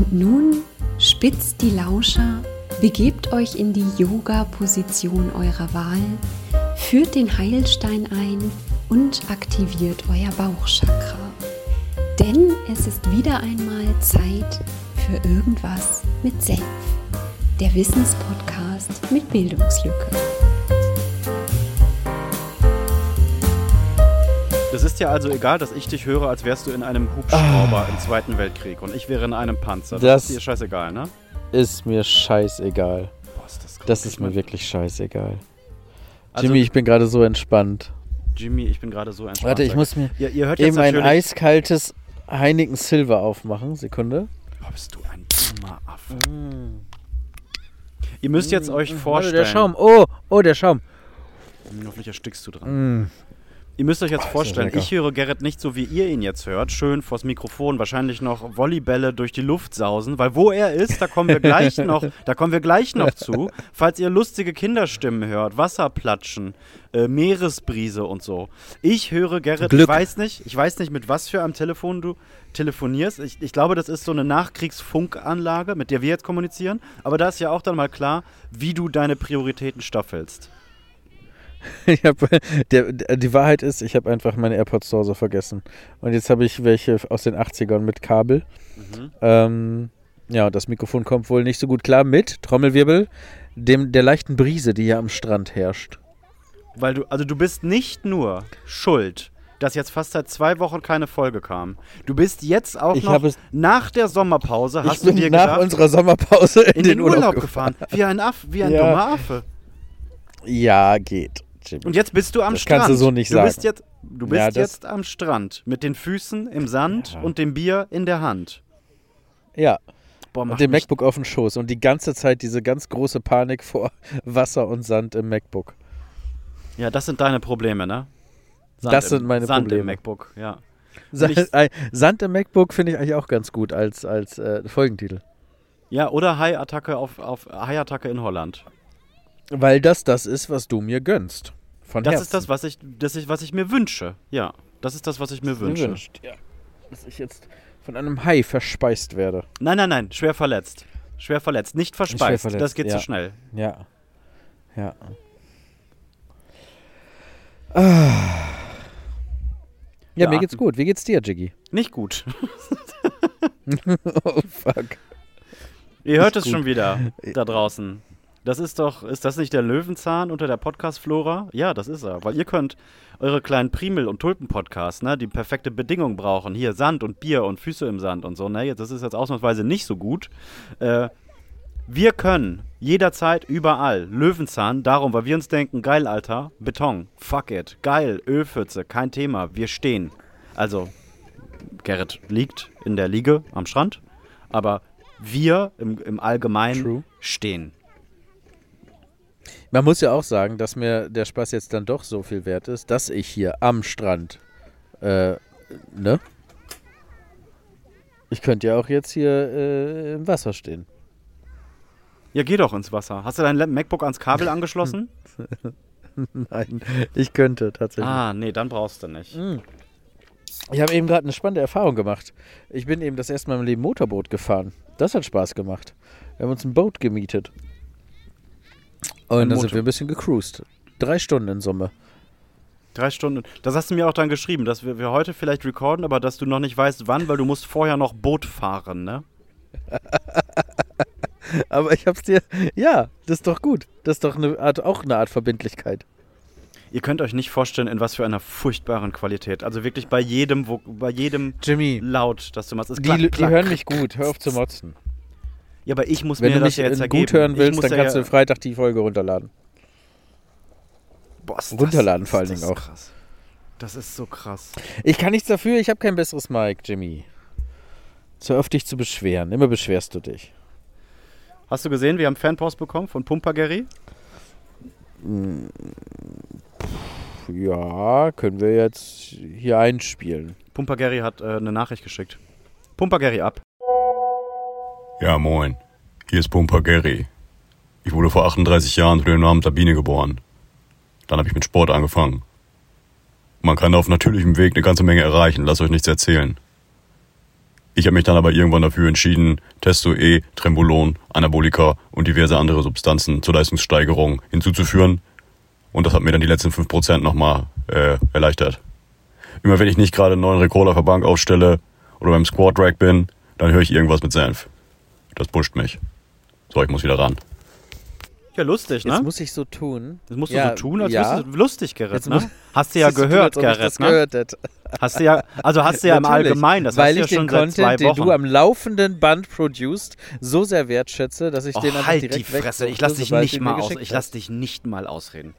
Und nun spitzt die Lauscher, begebt euch in die Yoga-Position eurer Wahl, führt den Heilstein ein und aktiviert euer Bauchchakra. Denn es ist wieder einmal Zeit für irgendwas mit Senf. Der Wissenspodcast mit Bildungslücke. Das ist ja also egal, dass ich dich höre, als wärst du in einem Hubschrauber im Zweiten Weltkrieg und ich wäre in einem Panzer. Das, Das- ist dir scheißegal, ne? Ist mir scheißegal. Boah, ist das, Das ist mir wirklich scheißegal. Also, Jimmy, ich bin gerade so entspannt. Jimmy, ich bin gerade so entspannt. Warte, ich muss mir Ihr, ihr eben ein eiskaltes Heineken Silver aufmachen. Sekunde. Oh, bist du ein dummer Affe. Ihr müsst jetzt euch Warte, vorstellen... der Schaum. Oh, oh, der Schaum. Hoffentlich erstickst du dran. Mm. Ihr müsst euch jetzt das vorstellen, ich höre Gerrit nicht so, wie ihr ihn jetzt hört. Schön vors Mikrofon, wahrscheinlich noch Volleybälle durch die Luft sausen, weil wo er ist, da kommen wir gleich noch, da kommen wir gleich noch zu. Falls ihr lustige Kinderstimmen hört, Wasserplatschen, äh, Meeresbrise und so. Ich höre Gerrit, Glück. ich weiß nicht, ich weiß nicht, mit was für einem Telefon du telefonierst. Ich, ich glaube, das ist so eine Nachkriegsfunkanlage, mit der wir jetzt kommunizieren. Aber da ist ja auch dann mal klar, wie du deine Prioritäten staffelst. Ich hab, der, die Wahrheit ist, ich habe einfach meine AirPods zu Hause vergessen. Und jetzt habe ich welche aus den 80ern mit Kabel. Mhm. Ähm, ja, das Mikrofon kommt wohl nicht so gut klar mit, Trommelwirbel, dem, der leichten Brise, die hier am Strand herrscht. Weil du, also du bist nicht nur schuld, dass jetzt fast seit zwei Wochen keine Folge kam. Du bist jetzt auch Ich noch nach der Sommerpause, hast du dir nach gedacht, unserer Sommerpause in, in den Urlaub gefahren. Wie ein Aff, wie ein Ja. dummer Affe. Ja, geht. Jimmy. Und jetzt bist du am Das Strand. kannst du so nicht du Bist sagen. jetzt, du bist Ja, jetzt am Strand mit den Füßen im Sand Ja. und dem Bier in der Hand. Ja, Boah, und mich- MacBook auf den Schoß und die ganze Zeit diese ganz große Panik vor Wasser und Sand im MacBook. Ja, das sind deine Probleme, ne? Das im, sind meine Sand Probleme. im MacBook, ja. Sa ich- äh, Sand im MacBook finde ich eigentlich auch ganz gut als, als äh, Folgentitel. Ja, oder Hai-Attacke auf, auf Hai-Attacke in Holland. Weil das das ist, was du mir gönnst. Von Das Herzen. ist das, was ich, das ich, was ich mir wünsche. Ja, das ist das, was ich mir dir wünsche. wünscht. Ja. Dass ich jetzt von einem Hai verspeist werde. Nein, nein, nein, schwer verletzt. Schwer verletzt, nicht verspeist. verletzt, das geht ja. zu schnell. Ja. Ja. Ah. Ja, Ja. mir geht's gut. Wie geht's dir, Jiggy? Nicht gut. oh, fuck. Ihr hört Nicht es gut. schon wieder da draußen. Das ist doch, ist das nicht der Löwenzahn unter der Podcast-Flora? Ja, das ist er. Weil ihr könnt eure kleinen Primel- und Tulpen-Podcasts, ne, die perfekte Bedingung brauchen. Hier Sand und Bier und Füße im Sand und so, ne? Jetzt, das ist jetzt ausnahmsweise nicht so gut. Äh, wir können jederzeit überall Löwenzahn, darum, weil wir uns denken, geil, Alter, Beton, fuck it, geil, Ölpfütze, kein Thema, wir stehen. Also, Gerrit liegt in der Liege am Strand, aber wir im, im Allgemeinen True. stehen. Man muss ja auch sagen, dass mir der Spaß jetzt dann doch so viel wert ist, dass ich hier am Strand, äh, ne? Ich könnte ja auch jetzt hier äh, im Wasser stehen. Ja, geh doch ins Wasser. Hast du dein MacBook ans Kabel angeschlossen? Nein, ich könnte tatsächlich. ah, nee, dann brauchst du nicht. Ich habe eben gerade eine spannende Erfahrung gemacht. Ich bin eben das erste Mal im Leben Motorboot gefahren. Das hat Spaß gemacht. Wir haben uns ein Boot gemietet. Und dann sind wir ein bisschen gecruised. Drei Stunden in Summe. Drei Stunden. Das hast du mir auch dann geschrieben, dass wir, wir heute vielleicht recorden, aber dass du noch nicht weißt, wann, weil du musst vorher noch Boot fahren, ne? Aber ich hab's dir. Ja, das ist doch gut. Das ist doch eine Art, auch eine Art Verbindlichkeit. Ihr könnt euch nicht vorstellen, in was für einer furchtbaren Qualität. Also wirklich bei jedem, wo, bei jedem Jimmy, Laut, das du machst. ist die, klack, die hören mich gut. Hör auf zu motzen. Ja, aber ich muss Wenn mir du das mich ja jetzt ergeben. gut hören willst, dann ja kannst du Freitag die Folge runterladen. Boah, ist das- runterladen vor ist allen das Dingen auch. Krass. Das ist so krass. Ich kann nichts dafür, ich habe kein besseres Mic, Jimmy. So auf dich zu beschweren. Immer beschwerst du dich. Hast du gesehen, wir haben Fanpost bekommen von Pumper Gary? Ja, können wir jetzt hier einspielen. Pumper Gary hat äh, eine Nachricht geschickt. Pumper Gary ab. Ja, moin. Hier ist Pumper Gary. Ich wurde vor 38 Jahren unter dem Namen Sabine geboren. Dann habe ich mit Sport angefangen. Man kann auf natürlichem Weg eine ganze Menge erreichen, lasst euch nichts erzählen. Ich habe mich dann aber irgendwann dafür entschieden, Testo E, Trembolon, Anabolika und diverse andere Substanzen zur Leistungssteigerung hinzuzuführen. Und das hat mir dann die letzten 5% nochmal äh, erleichtert. Immer wenn ich nicht gerade einen neuen Rekord auf der Bank aufstelle oder beim Squat Rack bin, dann höre ich irgendwas mit Senf. Das pusht mich. So, ich muss wieder ran. Ja, lustig, ne? Jetzt muss ich so tun. Das musst du Ja, so tun, als ja. wärst du lustig, Gerrit, ne? Hast du ja du, gehört, ich Gerrit, das ne? gehört hätte. Hast du ja, also hast du ja im Allgemeinen, das Weil hast du ich ja schon den seit zwei Content, den Wochen. du am laufenden Band produced, so sehr wertschätze, dass ich Och, den einfach halt direkt die Fresse, ich lass dich nicht du mal aus, ich lass dich nicht mal ausreden.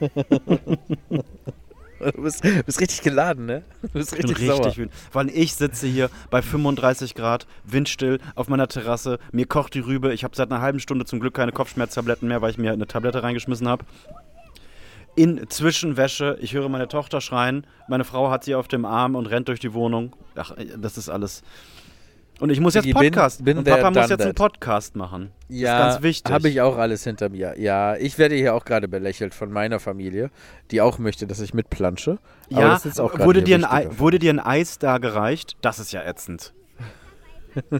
Du bist, bist richtig geladen, ne? Du bist Ich bin richtig, richtig sauer. wütend. Weil ich sitze hier bei 35 Grad, windstill, auf meiner Terrasse, mir kocht die Rübe, ich habe seit einer halben Stunde zum Glück keine Kopfschmerztabletten mehr, weil ich mir eine Tablette reingeschmissen habe. In Zwischenwäsche, ich höre meine Tochter schreien, meine Frau hat sie auf dem Arm und rennt durch die Wohnung. Ach, das ist alles. Und ich muss jetzt Digi, bin- Podcast. bin und Papa muss jetzt einen. Podcast machen. Ja, das ist ganz wichtig. habe ich auch alles hinter mir. Ja, ich werde hier auch gerade belächelt von meiner Familie, die auch möchte, dass ich mitplansche. Aber ja, das ist auch gerade wurde, dir. Ei, wurde dir ein Eis da gereicht? Das ist ja ätzend.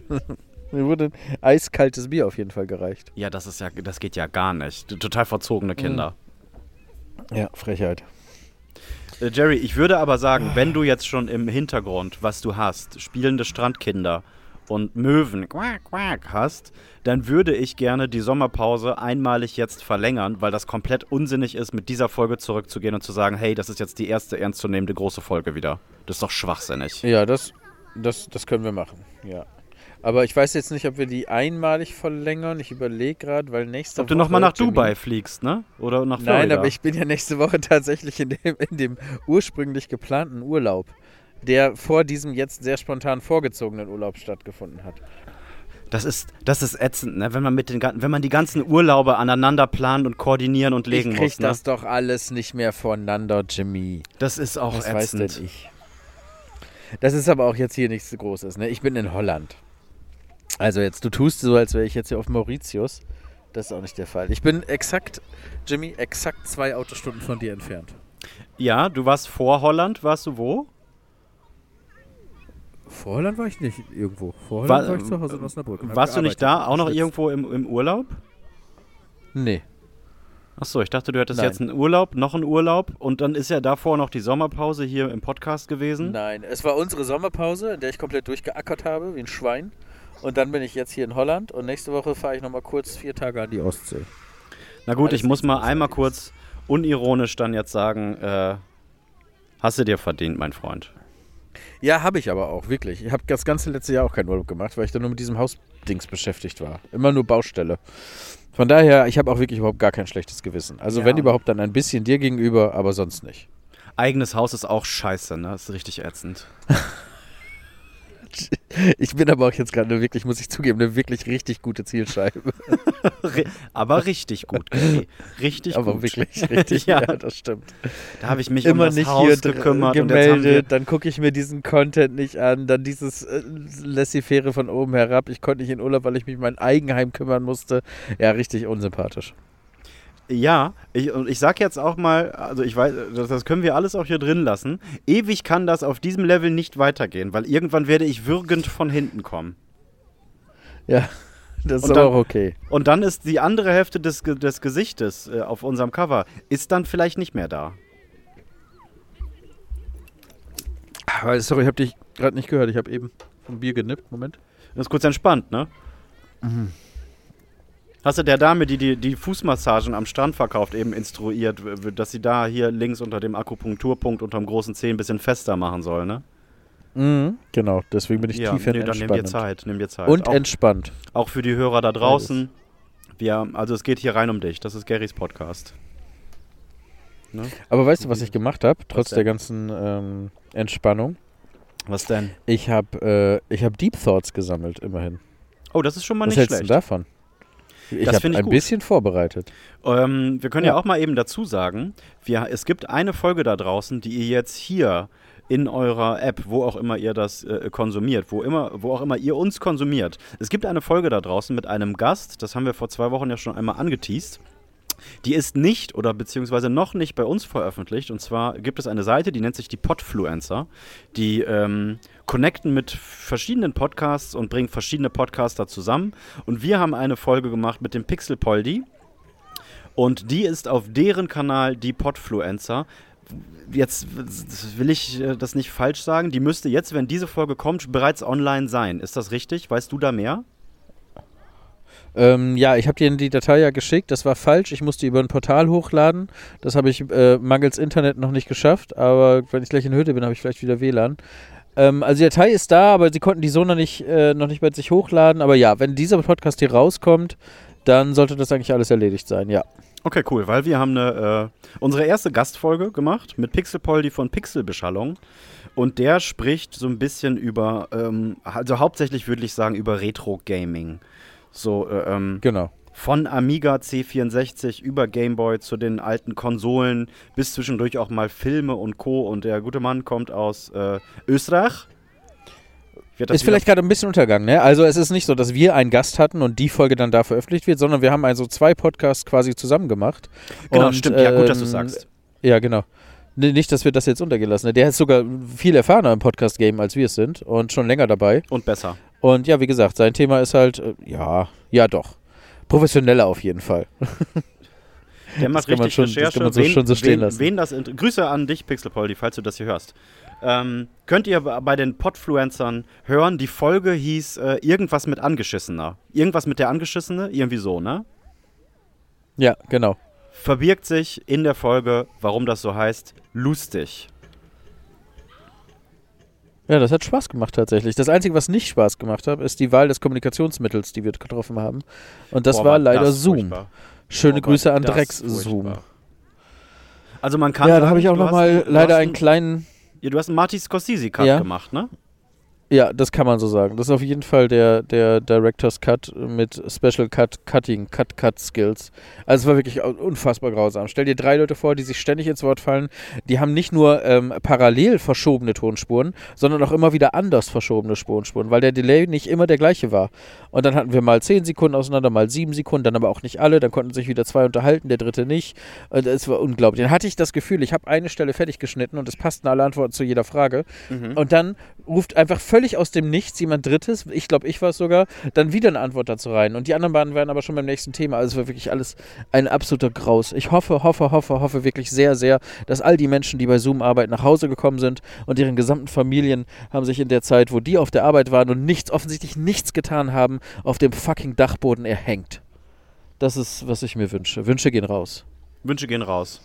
Mir wurde ein eiskaltes Bier auf jeden Fall gereicht. Ja, das ist ja, das geht ja gar nicht. Total verzogene Kinder. Ja, Frechheit. Äh, Jerry, ich würde aber sagen, wenn du jetzt schon im Hintergrund, was du hast, spielende Strandkinder und Möwen quack, quack hast, dann würde ich gerne die Sommerpause einmalig jetzt verlängern, weil das komplett unsinnig ist, mit dieser Folge zurückzugehen und zu sagen, hey, das ist jetzt die erste ernstzunehmende große Folge wieder. Das ist doch schwachsinnig. Ja, das, das, das können wir machen. Ja. Aber ich weiß jetzt nicht, ob wir die einmalig verlängern. Ich überlege gerade, weil nächste Ob du Woche. nochmal nach Termin- Dubai fliegst, ne? Oder nach Florida? Nein, aber ich bin ja nächste Woche tatsächlich in dem, in dem ursprünglich geplanten Urlaub, der vor diesem jetzt sehr spontan vorgezogenen Urlaub stattgefunden hat. Das ist, das ist ätzend, ne? wenn, man mit den, wenn man die ganzen Urlaube aneinander planen und koordinieren und legen ich krieg muss. Ne? das doch alles nicht mehr voneinander, Jimmy. Das ist auch Was weiß ätzend. denn ich? Das ist aber auch jetzt hier nichts Großes. Ne? Ich bin in Holland. Also jetzt, du tust so, als wäre ich jetzt hier auf Mauritius. Das ist auch nicht der Fall. Ich bin exakt, Jimmy, exakt zwei Autostunden von dir entfernt. Ja, du warst vor Holland, warst du wo? Vor Holland war ich nicht irgendwo. Vor War- war ich zu Hause in Osnabrück. und hab Warst du nicht da, auch noch irgendwo im, im Urlaub? Nee. Achso, ich dachte, du hättest Nein. jetzt einen Urlaub, noch einen Urlaub und dann ist ja davor noch die Sommerpause hier im Podcast gewesen. Nein, es war unsere Sommerpause, in der ich komplett durchgeackert habe, wie ein Schwein. Und dann bin ich jetzt hier in Holland und nächste Woche fahre ich nochmal kurz vier Tage an die Ostsee. Na gut, Alles ich muss mal einmal kurz unironisch dann jetzt sagen, äh, hast du dir verdient, mein Freund. Ja, habe ich aber auch, wirklich. Ich habe das ganze letzte Jahr auch keinen Urlaub gemacht, weil ich dann nur mit diesem Hausdings beschäftigt war. Immer nur Baustelle. Von daher, ich habe auch wirklich überhaupt gar kein schlechtes Gewissen. Also Ja. wenn überhaupt, dann ein bisschen dir gegenüber, aber sonst nicht. Eigenes Haus ist auch scheiße, ne? ist richtig ätzend. Ich bin aber auch jetzt gerade eine wirklich, muss ich zugeben, eine wirklich richtig gute Zielscheibe. Aber richtig gut, Gary. Richtig aber gut. wirklich richtig, ja. ja, das stimmt. da habe ich mich Immer um nicht Haus hier gekümmert gemeldet, dann gucke ich mir diesen Content nicht an, dann dieses äh, Laissez-faire von oben herab. Ich konnte nicht in Urlaub, weil ich mich um mein Eigenheim kümmern musste. Ja, richtig unsympathisch. Ja, ich, und ich sag jetzt auch mal, also ich weiß, das, das können wir alles auch hier drin lassen. Ewig kann das auf diesem Level nicht weitergehen, weil irgendwann werde ich würgend von hinten kommen. Ja, das ist dann- auch okay. Und dann ist die andere Hälfte des, des Gesichtes äh, auf unserem Cover, ist dann vielleicht nicht mehr da. Aber sorry, ich habe dich gerade nicht gehört. Ich habe eben vom Bier genippt. Moment. Das ist kurz entspannt, ne? Hast du der Dame, die, die die Fußmassagen am Strand verkauft, eben instruiert, dass sie da hier links unter dem Akupunkturpunkt unterm großen Zeh ein bisschen fester machen soll, ne? Mhm. Genau, deswegen bin ich ja, tief nee, dann nimm dir. Zeit, nimm dir Zeit. Und auch, entspannt. auch für die Hörer da draußen. Wir, also es geht hier rein um dich. Das ist Garys Podcast. Ne? Aber weißt du, was ich gemacht habe, trotz der ganzen ähm, Entspannung? Was denn? Ich habe äh, ich hab Deep Thoughts gesammelt, immerhin. Oh, das ist schon mal was nicht hältst schlecht. du davon? Ich Das habe ein gut. bisschen vorbereitet. Ähm, wir können ja. Ja. auch mal eben dazu sagen, wir, es gibt eine Folge da draußen, die ihr jetzt hier in eurer App, wo auch immer ihr das äh, konsumiert, wo, immer, wo auch immer ihr uns konsumiert. Es gibt eine Folge da draußen mit einem Gast, das haben wir vor zwei Wochen ja schon einmal angeteased. Die ist nicht oder beziehungsweise noch nicht bei uns veröffentlicht. Und zwar gibt es eine Seite, die nennt sich die Podfluencer. Die ähm, connecten mit verschiedenen Podcasts und bringen verschiedene Podcaster zusammen. Und wir haben eine Folge gemacht mit dem Pixelpoldi. Und die ist auf deren Kanal die Podfluencer. Jetzt will ich äh, das nicht falsch sagen. Die müsste jetzt, wenn diese Folge kommt, bereits online sein. Ist das richtig? Weißt du da mehr? Ähm, ja, ich habe dir die Datei ja geschickt. Das war falsch. Ich musste über ein Portal hochladen. Das habe ich äh, mangels Internet noch nicht geschafft. Aber wenn ich gleich in Hütte bin, habe ich vielleicht wieder WLAN. Ähm, also die Datei ist da, aber sie konnten die so noch nicht, äh, noch nicht bei sich hochladen. Aber ja, wenn dieser Podcast hier rauskommt, dann sollte das eigentlich alles erledigt sein, ja. Okay, cool, weil wir haben eine, äh, unsere erste Gastfolge gemacht mit Pixelpoldi von Pixelbeschallung. Und der spricht so ein bisschen über, ähm, also hauptsächlich würde ich sagen, über Retro-Gaming. So, äh, ähm, Genau. von Amiga C64 über Gameboy zu den alten Konsolen bis zwischendurch auch mal Filme und Co. Und der gute Mann kommt aus äh, Österreich. Ist vielleicht gerade ein bisschen untergangen, ne? Also es ist nicht so, dass wir einen Gast hatten und die Folge dann da veröffentlicht wird, sondern wir haben also zwei Podcasts quasi zusammen gemacht. Genau, Und, stimmt. Ja, gut, dass du ähm, sagst. Ja, genau. Nicht, dass wir das jetzt untergelassen. Der ist sogar viel erfahrener im Podcast-Game, als wir es sind und schon länger dabei. Und besser. Und ja, wie gesagt, sein Thema ist halt, äh, ja, ja doch. Professioneller auf jeden Fall. Der macht richtig schon- das Recherche. man so wen, schon so stehen wen, lassen. Wen das Grüße an dich, Pixelpoldi, falls du das hier hörst. Ähm, könnt ihr bei den Podfluencern hören, die Folge hieß äh, irgendwas mit Angeschissener. Irgendwas mit der Angeschissene, irgendwie so, ne? Ja, genau. Verbirgt sich in der Folge, warum das so heißt, lustig. Ja, das hat Spaß gemacht tatsächlich. Das Einzige, was nicht Spaß gemacht hat, ist die Wahl des Kommunikationsmittels, die wir getroffen haben. Und das Boah, war leider das Zoom. furchtbar. Schöne Boah, Grüße an Drecks-Zoom. furchtbar. Also man kann Ja, da habe ich auch nochmal leider einen kleinen Ja, du hast einen Marty Scorsese-Cut Ja. gemacht, ne? Ja, das kann man so sagen. Das ist auf jeden Fall der, der Director's Cut mit Special Cut Cutting, Cut Cut Skills. Also es war wirklich unfassbar grausam. Stell dir drei Leute vor, die sich ständig ins Wort fallen. Die haben nicht nur ähm, parallel verschobene Tonspuren, sondern auch immer wieder anders verschobene Tonspuren, weil der Delay nicht immer der gleiche war. Und dann hatten wir mal zehn Sekunden auseinander, mal sieben Sekunden, dann aber auch nicht alle. Dann konnten sich wieder zwei unterhalten, der dritte nicht. Und es war unglaublich. Dann hatte ich das Gefühl, ich habe eine Stelle fertig geschnitten und es passten alle Antworten zu jeder Frage. Und dann ruft einfach völlig aus dem Nichts jemand Drittes, ich glaube, ich war es sogar, dann wieder eine Antwort dazu rein. Und die anderen beiden waren aber schon beim nächsten Thema. Also es war wirklich alles ein absoluter Graus. Ich hoffe, hoffe, hoffe, hoffe wirklich sehr, sehr, dass all die Menschen, die bei Zoom arbeiten, nach Hause gekommen sind und ihren gesamten Familien haben sich in der Zeit, wo die auf der Arbeit waren und nichts, offensichtlich nichts getan haben, auf dem fucking Dachboden erhängt. Das ist, was ich mir wünsche. Wünsche gehen raus. Wünsche gehen raus.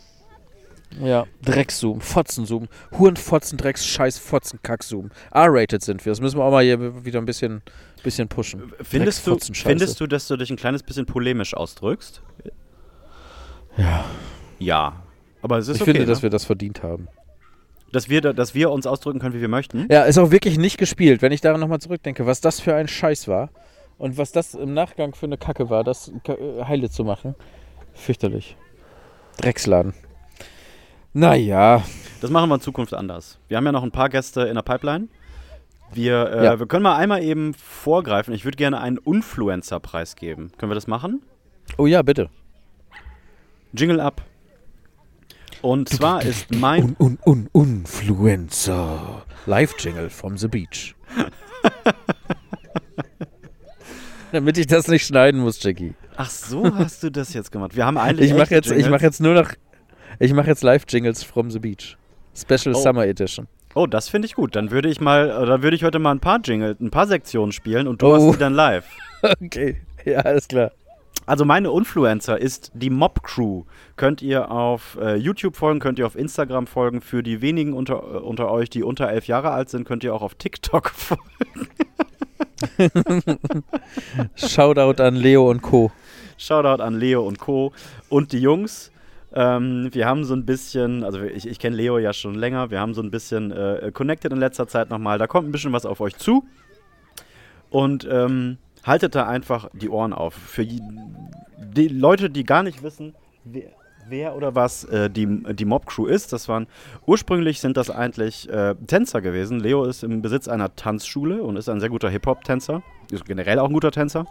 Ja, Dreckszoom, Fotzenzoom, Hurenfotzen, Drecks, Scheiß, Fotzen, Kackzoom. R-rated sind wir. Das müssen wir auch mal hier wieder ein bisschen, bisschen pushen. Findest du, Drecksfotzen-Scheiße. findest du, dass du dich ein kleines bisschen polemisch ausdrückst? Ja. Ja. Aber es ist Ich okay, finde, ne? dass wir das verdient haben. dass, wir, da- dass wir uns ausdrücken können, wie wir möchten. Ja, ist auch wirklich nicht gespielt. Wenn ich daran nochmal zurückdenke, was das für ein Scheiß war und was das im Nachgang für eine Kacke war, das äh, heile zu machen. Fürchterlich. Drecksladen. Naja. Das machen wir in Zukunft anders. Wir haben ja noch ein paar Gäste in der Pipeline. Wir, äh, Ja. wir können mal einmal eben vorgreifen. Ich würde gerne einen Influencer-Preis geben. Können wir das machen? Oh ja, bitte. Jingle ab. Und zwar ist mein. Un, un, un, Influencer. Live-Jingle from the beach. Damit ich das nicht schneiden muss, Jackie. Ach so, hast du das jetzt gemacht. Wir haben eigentlich. Ich mache jetzt, ich mach jetzt nur noch. Ich mache jetzt Live-Jingles from the beach. Special Oh. Summer Edition. Oh, das finde ich gut. Dann würde ich mal, äh, dann würde ich heute mal ein paar Jingle, ein paar Sektionen spielen und du Oh. hast die dann live. Okay. Ja, alles klar. Also meine Influencer ist die Mob Crew. Könnt ihr auf äh, YouTube folgen, könnt ihr auf Instagram folgen. Für die wenigen unter, äh, unter euch, die unter elf Jahre alt sind, könnt ihr auch auf TikTok folgen. Shoutout an Leo und Co. Shoutout an Leo und Co. und die Jungs. Ähm, wir haben so ein bisschen, also ich, ich kenne Leo ja schon länger, wir haben so ein bisschen äh, connected in letzter Zeit nochmal. Da kommt ein bisschen was auf euch zu. Und ähm, haltet da einfach die Ohren auf. Für die Leute, die gar nicht wissen, wer, wer oder was äh, die, die Mob-Crew ist, das waren, ursprünglich sind das eigentlich äh, Tänzer gewesen. Leo ist im Besitz einer Tanzschule und ist ein sehr guter Hip-Hop-Tänzer. Ist generell auch ein guter Tänzer.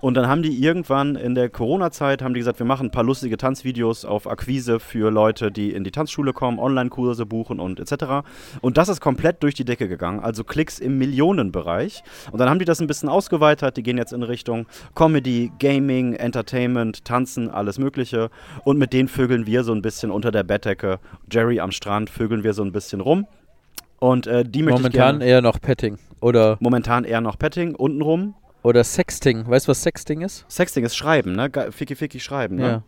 Und dann haben die irgendwann in der Corona-Zeit, haben die gesagt, wir machen ein paar lustige Tanzvideos auf Akquise für Leute, die in die Tanzschule kommen, Online-Kurse buchen und etc. Und das ist komplett durch die Decke gegangen, also Klicks im Millionenbereich. Und dann haben die das ein bisschen ausgeweitet, die gehen jetzt in Richtung Comedy, Gaming, Entertainment, Tanzen, alles Mögliche. Und mit denen vögeln wir so ein bisschen unter der Bettdecke. Jerry am Strand vögeln wir so ein bisschen rum. Und äh, die möchte Momentan ich gerne, eher noch Petting. Oder, momentan eher noch Petting, untenrum. oder Sexting. Weißt du, was Sexting ist? Sexting ist Schreiben, ne? Ge Ficky Ficky Schreiben, ne? Ja.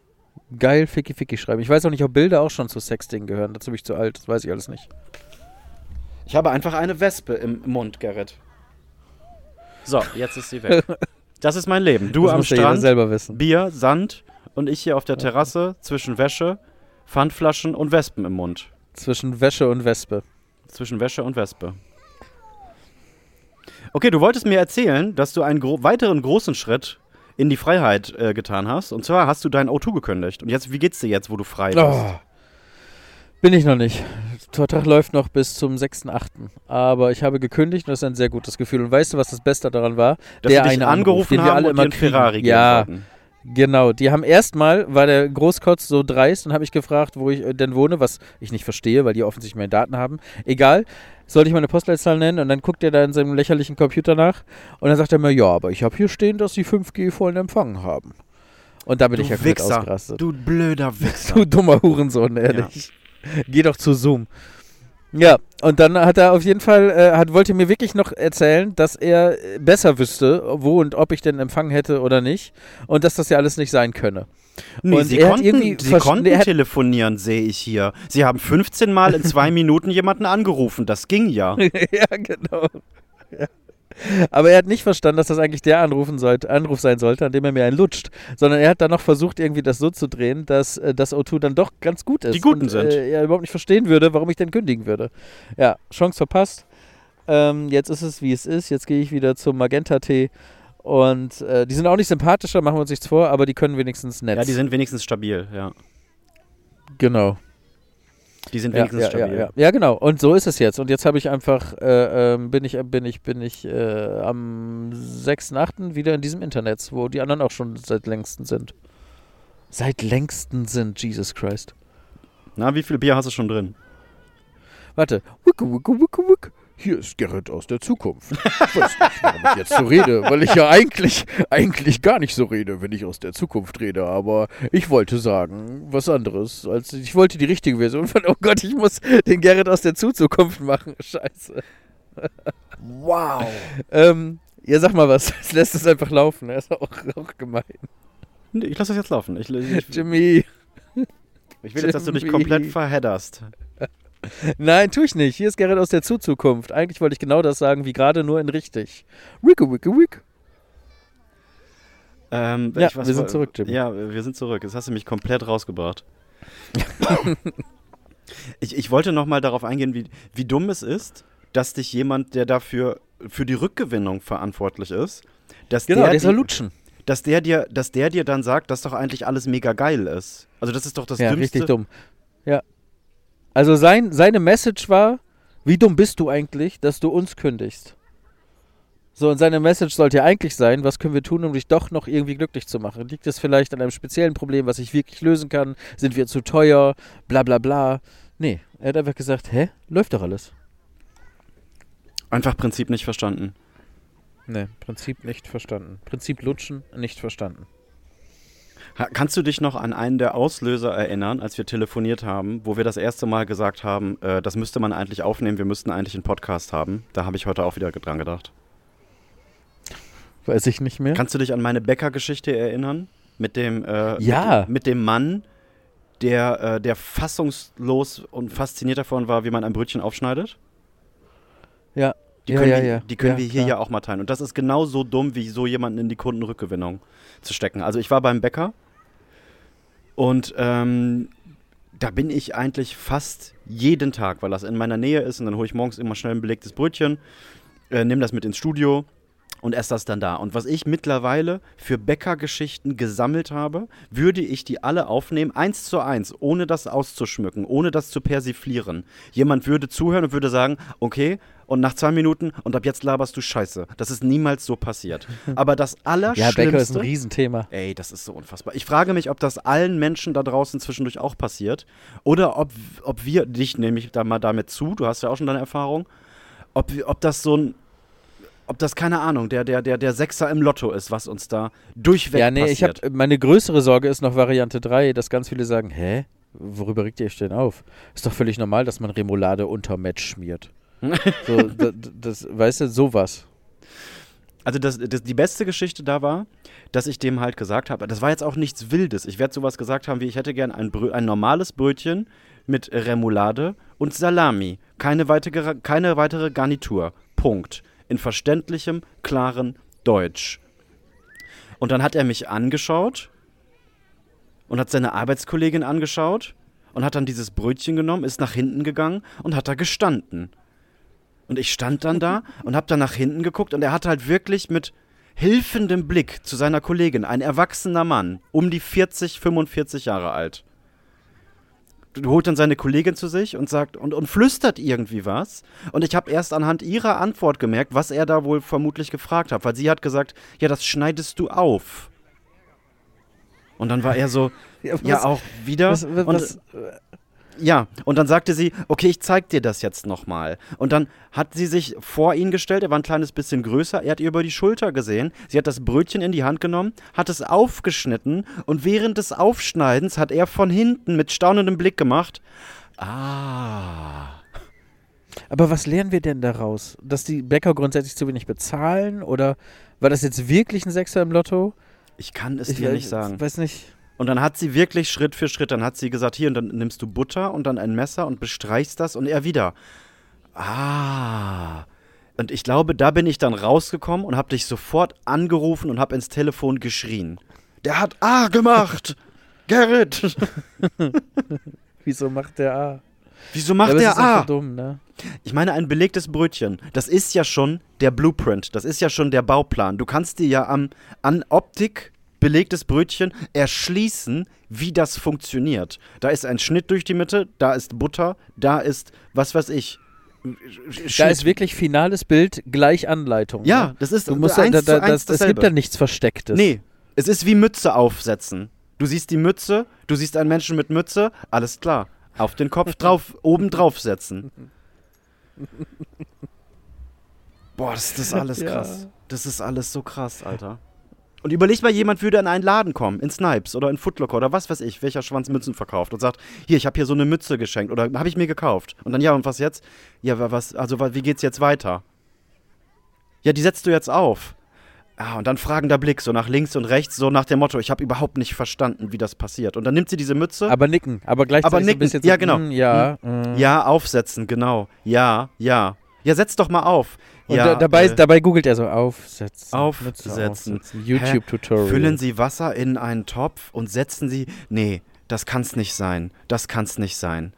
Geil, Ficky Ficky schreiben. Ich weiß auch nicht, ob Bilder auch schon zu Sexting gehören. Dazu bin ich zu alt. Das weiß ich alles nicht. Ich habe einfach eine Wespe im Mund, Gerrit. So, jetzt ist sie weg. Das ist mein Leben. Du das am Strand, selber wissen. Bier, Sand und ich hier auf der Terrasse zwischen Wäsche, Pfandflaschen und Wespen im Mund. Zwischen Wäsche und Wespe. Zwischen Wäsche und Wespe. Okay, du wolltest mir erzählen, dass du einen gro weiteren großen Schritt in die Freiheit äh, getan hast. Und zwar hast du dein O2 gekündigt. Und jetzt, wie geht's dir jetzt, wo du frei bist? Oh. Bin ich noch nicht. Der Vertrag läuft noch bis zum 6.8. Aber ich habe gekündigt und das ist ein sehr gutes Gefühl. Und weißt du, was das Beste daran war? Dass der eine Anruf, angerufen wir haben alle und immer. Ferrari Ja, wollten. Genau, die haben erstmal, war der Großkotz so dreist und habe ich gefragt, wo ich äh, denn wohne, was ich nicht verstehe, weil die offensichtlich meine Daten haben. Egal, sollte ich meine Postleitzahl nennen und dann guckt er da in seinem lächerlichen Computer nach und dann sagt er mir, ja, aber ich habe hier stehen, dass sie 5G vollen Empfang haben. Und da bin ich ja komplett Wichser. ausgerastet. Du blöder Wichser. Du dummer Hurensohn, ehrlich. Geh doch zu Zoom. Ja, und dann hat er auf jeden Fall, äh, hat, wollte mir wirklich noch erzählen, dass er äh, besser wüsste, wo und ob ich denn Empfang hätte oder nicht. Und dass das ja alles nicht sein könne. Nee, Und sie konnten, sie konnten er telefonieren, sehe ich hier. Sie haben 15 Mal in zwei Minuten jemanden angerufen. Das ging ja. ja, genau. Ja. Aber er hat nicht verstanden, dass das eigentlich der Anrufen sollte, Anruf sein sollte, an dem er mir einen lutscht. Sondern er hat dann noch versucht, irgendwie das so zu drehen, dass äh, das O2 dann doch ganz gut ist. Die Guten und, sind. Äh, er überhaupt nicht verstehen würde, warum ich denn kündigen würde. Ja, Chance verpasst. Ähm, jetzt ist es, wie es ist. Jetzt gehe ich wieder zum Magenta-T. Und äh, die sind auch nicht sympathischer, machen wir uns nichts vor, aber die können wenigstens nett. Ja, die sind wenigstens stabil, ja. Genau. Die sind wenigstens ja, ja, stabil. ja. ja, genau. Und so ist es jetzt. Und jetzt habe ich einfach, äh, ähm, bin ich, bin ich, bin ich äh, am 6.8. wieder in diesem Internet, wo die anderen auch schon seit längsten sind. Seit längsten sind, Jesus Christ. Na, wie viel Bier hast du schon drin? Warte. Wicke, wicke, wicke, wicke. Hier ist Gerrit aus der Zukunft. Ich weiß nicht, warum ich jetzt so rede, weil ich ja eigentlich, eigentlich gar nicht so rede, wenn ich aus der Zukunft rede. Aber ich wollte sagen, was anderes. Als ich wollte die richtige Version von, oh Gott, ich muss den Gerrit aus der Zukunft machen. Scheiße. Wow. Ähm, ja, sag mal was. Jetzt lässt es einfach laufen. Er ist auch, auch gemein. Ich lasse das jetzt laufen. Ich, ich, Jimmy. ich will jetzt, dass du dich Jimmy. komplett verhedderst. Nein, tue ich nicht. Hier ist Gerrit aus der Zukunft. Eigentlich wollte ich genau das sagen, wie gerade, nur in richtig. Wicke, wicke, wick. Ähm, Ja, wir sind zurück, Jimmy. Ja, wir sind zurück. Jetzt hast du mich komplett rausgebracht. ich, ich wollte noch mal darauf eingehen, wie, wie dumm es ist, dass dich jemand, der dafür für die Rückgewinnung verantwortlich ist, dass Genau, der, der soll lutschen. dass der dir, dass der dir dann sagt, dass doch eigentlich alles mega geil ist. Also das ist doch das ja, Dümmste. richtig dumm. Also sein, seine Message war, wie dumm bist du eigentlich, dass du uns kündigst? So, und seine Message sollte ja eigentlich sein, was können wir tun, um dich doch noch irgendwie glücklich zu machen? Liegt es vielleicht an einem speziellen Problem, was ich wirklich lösen kann? Sind wir zu teuer? Bla bla bla. Nee, er hat einfach gesagt, hä? Läuft doch alles. Einfach Prinzip nicht verstanden. Nee, Prinzip nicht verstanden. Prinzip lutschen, nicht verstanden. Kannst du dich noch an einen der Auslöser erinnern, als wir telefoniert haben, wo wir das erste Mal gesagt haben, äh, das müsste man eigentlich aufnehmen, wir müssten eigentlich einen Podcast haben? Da habe ich heute auch wieder dran gedacht. Weiß ich nicht mehr. Kannst du dich an meine Bäcker-Geschichte erinnern? Mit dem, äh, Ja. mit, mit dem Mann, der, äh, der fassungslos und fasziniert davon war, wie man ein Brötchen aufschneidet? Ja. Die ja, können, ja, wir, ja. Die können ja, wir hier ja auch mal teilen. Und das ist genauso dumm, wie so jemanden in die Kundenrückgewinnung zu stecken. Also ich war beim Bäcker und ähm, da bin ich eigentlich fast jeden Tag, weil das in meiner Nähe ist und dann hole ich morgens immer schnell ein belegtes Brötchen, äh, nehme das mit ins Studio und esse das dann da. Und was ich mittlerweile für Bäckergeschichten gesammelt habe, würde ich die alle aufnehmen, eins zu eins, ohne das auszuschmücken, ohne das zu persiflieren. Jemand würde zuhören und würde sagen, okay, und nach zwei Minuten und ab jetzt laberst du Scheiße. Das ist niemals so passiert. Aber das Ja, Allerschlimmste... Bäcker ist ein Riesenthema. Ey, das ist so unfassbar. Ich frage mich, ob das allen Menschen da draußen zwischendurch auch passiert. Oder ob, ob wir, dich nehme ich da mal damit zu, du hast ja auch schon deine Erfahrung, ob, ob das so ein, ob das, keine Ahnung, der, der, der, der Sechser im Lotto ist, was uns da durchweg Ja, nee, ich passiert. habe meine größere Sorge ist noch Variante 3, dass ganz viele sagen, hä? Worüber regt ihr euch denn auf? Ist doch völlig normal, dass man Remoulade unter Match schmiert. So, das, das, weißt du, sowas. Also das, das, die beste Geschichte da war, dass ich dem halt gesagt habe, das war jetzt auch nichts Wildes. Ich werde sowas gesagt haben, wie ich hätte gern ein, Brö ein normales Brötchen mit Remoulade und Salami. Keine weitere, keine weitere Garnitur. Punkt. In verständlichem, klaren Deutsch. Und dann hat er mich angeschaut und hat seine Arbeitskollegin angeschaut und hat dann dieses Brötchen genommen, ist nach hinten gegangen und hat da gestanden. Und ich stand dann da und hab dann nach hinten geguckt und er hat halt wirklich mit hilfendem Blick zu seiner Kollegin, ein erwachsener Mann, um die 40, 45 Jahre alt, holt dann seine Kollegin zu sich und sagt und, und flüstert irgendwie was. Und ich habe erst anhand ihrer Antwort gemerkt, was er da wohl vermutlich gefragt hat, weil sie hat gesagt, ja, das schneidest du auf. Und dann war er so, ja, auch wieder. Was, was, und, was, ja, und dann sagte sie, okay, ich zeig dir das jetzt nochmal. Und dann hat sie sich vor ihn gestellt, er war ein kleines bisschen größer, er hat ihr über die Schulter gesehen, sie hat das Brötchen in die Hand genommen, hat es aufgeschnitten und während des Aufschneidens hat er von hinten mit staunendem Blick gemacht, ah, aber was lernen wir denn daraus? Dass die Bäcker grundsätzlich zu wenig bezahlen? Oder war das jetzt wirklich ein Sechser im Lotto? ich kann es ich dir nicht sagen. weiß nicht. Und dann hat sie wirklich Schritt für Schritt, dann hat sie gesagt, hier, und dann nimmst du Butter und dann ein Messer und bestreichst das und er wieder. Ah. Und ich glaube, da bin ich dann rausgekommen und habe dich sofort angerufen und habe ins Telefon geschrien. Der hat A gemacht! Gerrit! Wieso macht der A? Wieso macht der A? dumm, ne? Ich meine, ein belegtes Brötchen, das ist ja schon der Blueprint, das ist ja schon der Bauplan. Du kannst dir ja am, an Optik belegtes Brötchen erschließen, wie das funktioniert. Da ist ein Schnitt durch die Mitte, da ist Butter, da ist, was weiß ich. Da Schnitt. ist wirklich finales Bild gleich Anleitung. Ja, ne? das ist Du musst eins da, da, zu eins das, es gibt da nichts Verstecktes. Nee, es ist wie Mütze aufsetzen. Du siehst die Mütze, du siehst einen Menschen mit Mütze, alles klar. Auf den Kopf drauf, oben drauf setzen. Boah, das, ist alles Ja. krass. Das ist alles so krass, Alter. Und überleg mal, jemand würde in einen Laden kommen, in Snipes oder in Footlocker oder was weiß ich, welcher Schwanz Mützen verkauft und sagt, hier, ich habe hier so eine Mütze geschenkt oder habe ich mir gekauft. Und dann, ja, und was jetzt? Ja, wa- was, also wie geht's jetzt weiter? Ja, die setzt du jetzt auf. Ah, und dann fragender Blick, so nach links und rechts, so nach dem Motto, ich habe überhaupt nicht verstanden, wie das passiert. Und dann nimmt sie diese Mütze. Aber nicken, aber gleichzeitig Aber so ein nicken, bisschen ja, genau. mm, ja, mm. ja, aufsetzen, genau. Ja, ja. Ja, setz doch mal auf. Und ja, da, dabei, äh, dabei googelt er so aufsetzen. Aufsetzen. Aufsetzen, YouTube-Tutorial. Füllen Sie Wasser in einen Topf und setzen Sie. Nee, das kann's nicht sein. Das kann's nicht sein.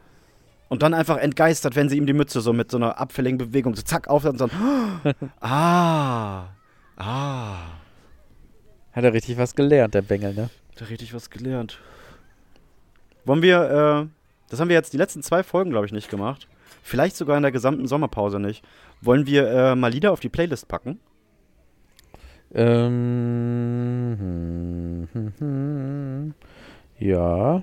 Und dann einfach entgeistert, wenn sie ihm die Mütze so mit so einer abfälligen Bewegung so zack aufsetzen und dann. ah. Ah. Hat er richtig was gelernt, der Bengel, ne? Da richtig was gelernt. Wollen wir, äh, das haben wir jetzt die letzten zwei Folgen, glaube ich, nicht gemacht. Vielleicht sogar in der gesamten Sommerpause nicht. Wollen wir äh, mal Lieder auf die Playlist packen? Ähm, hm, hm, hm. Ja.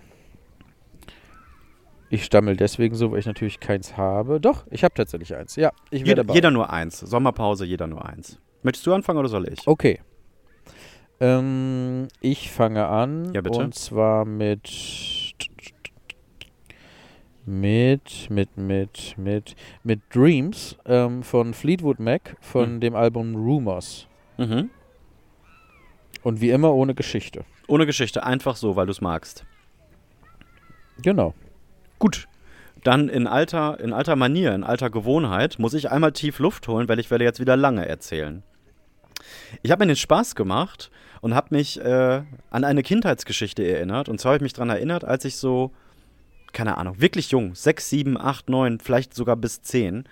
Ich stammel deswegen so, weil ich natürlich keins habe. Doch, ich habe tatsächlich eins. Ja, ich werde Jeder, dabei. jeder nur eins. Sommerpause, jeder nur eins. Möchtest du anfangen oder soll ich? Okay. Ähm, ich fange an. Ja, bitte. Und zwar mit. Mit, mit, mit, mit, mit Dreams ähm, von Fleetwood Mac von Hm. dem Album Rumors. Mhm. Und wie immer ohne Geschichte. Ohne Geschichte, einfach so, weil du es magst. Genau. Gut. Dann in alter, in alter Manier, in alter Gewohnheit, muss ich einmal tief Luft holen, weil ich werde jetzt wieder lange erzählen. Ich habe mir den Spaß gemacht und habe mich äh, an eine Kindheitsgeschichte erinnert. Und zwar habe ich mich daran erinnert, als ich so, keine Ahnung, wirklich jung, sechs, sieben, acht, neun, vielleicht sogar bis zehn.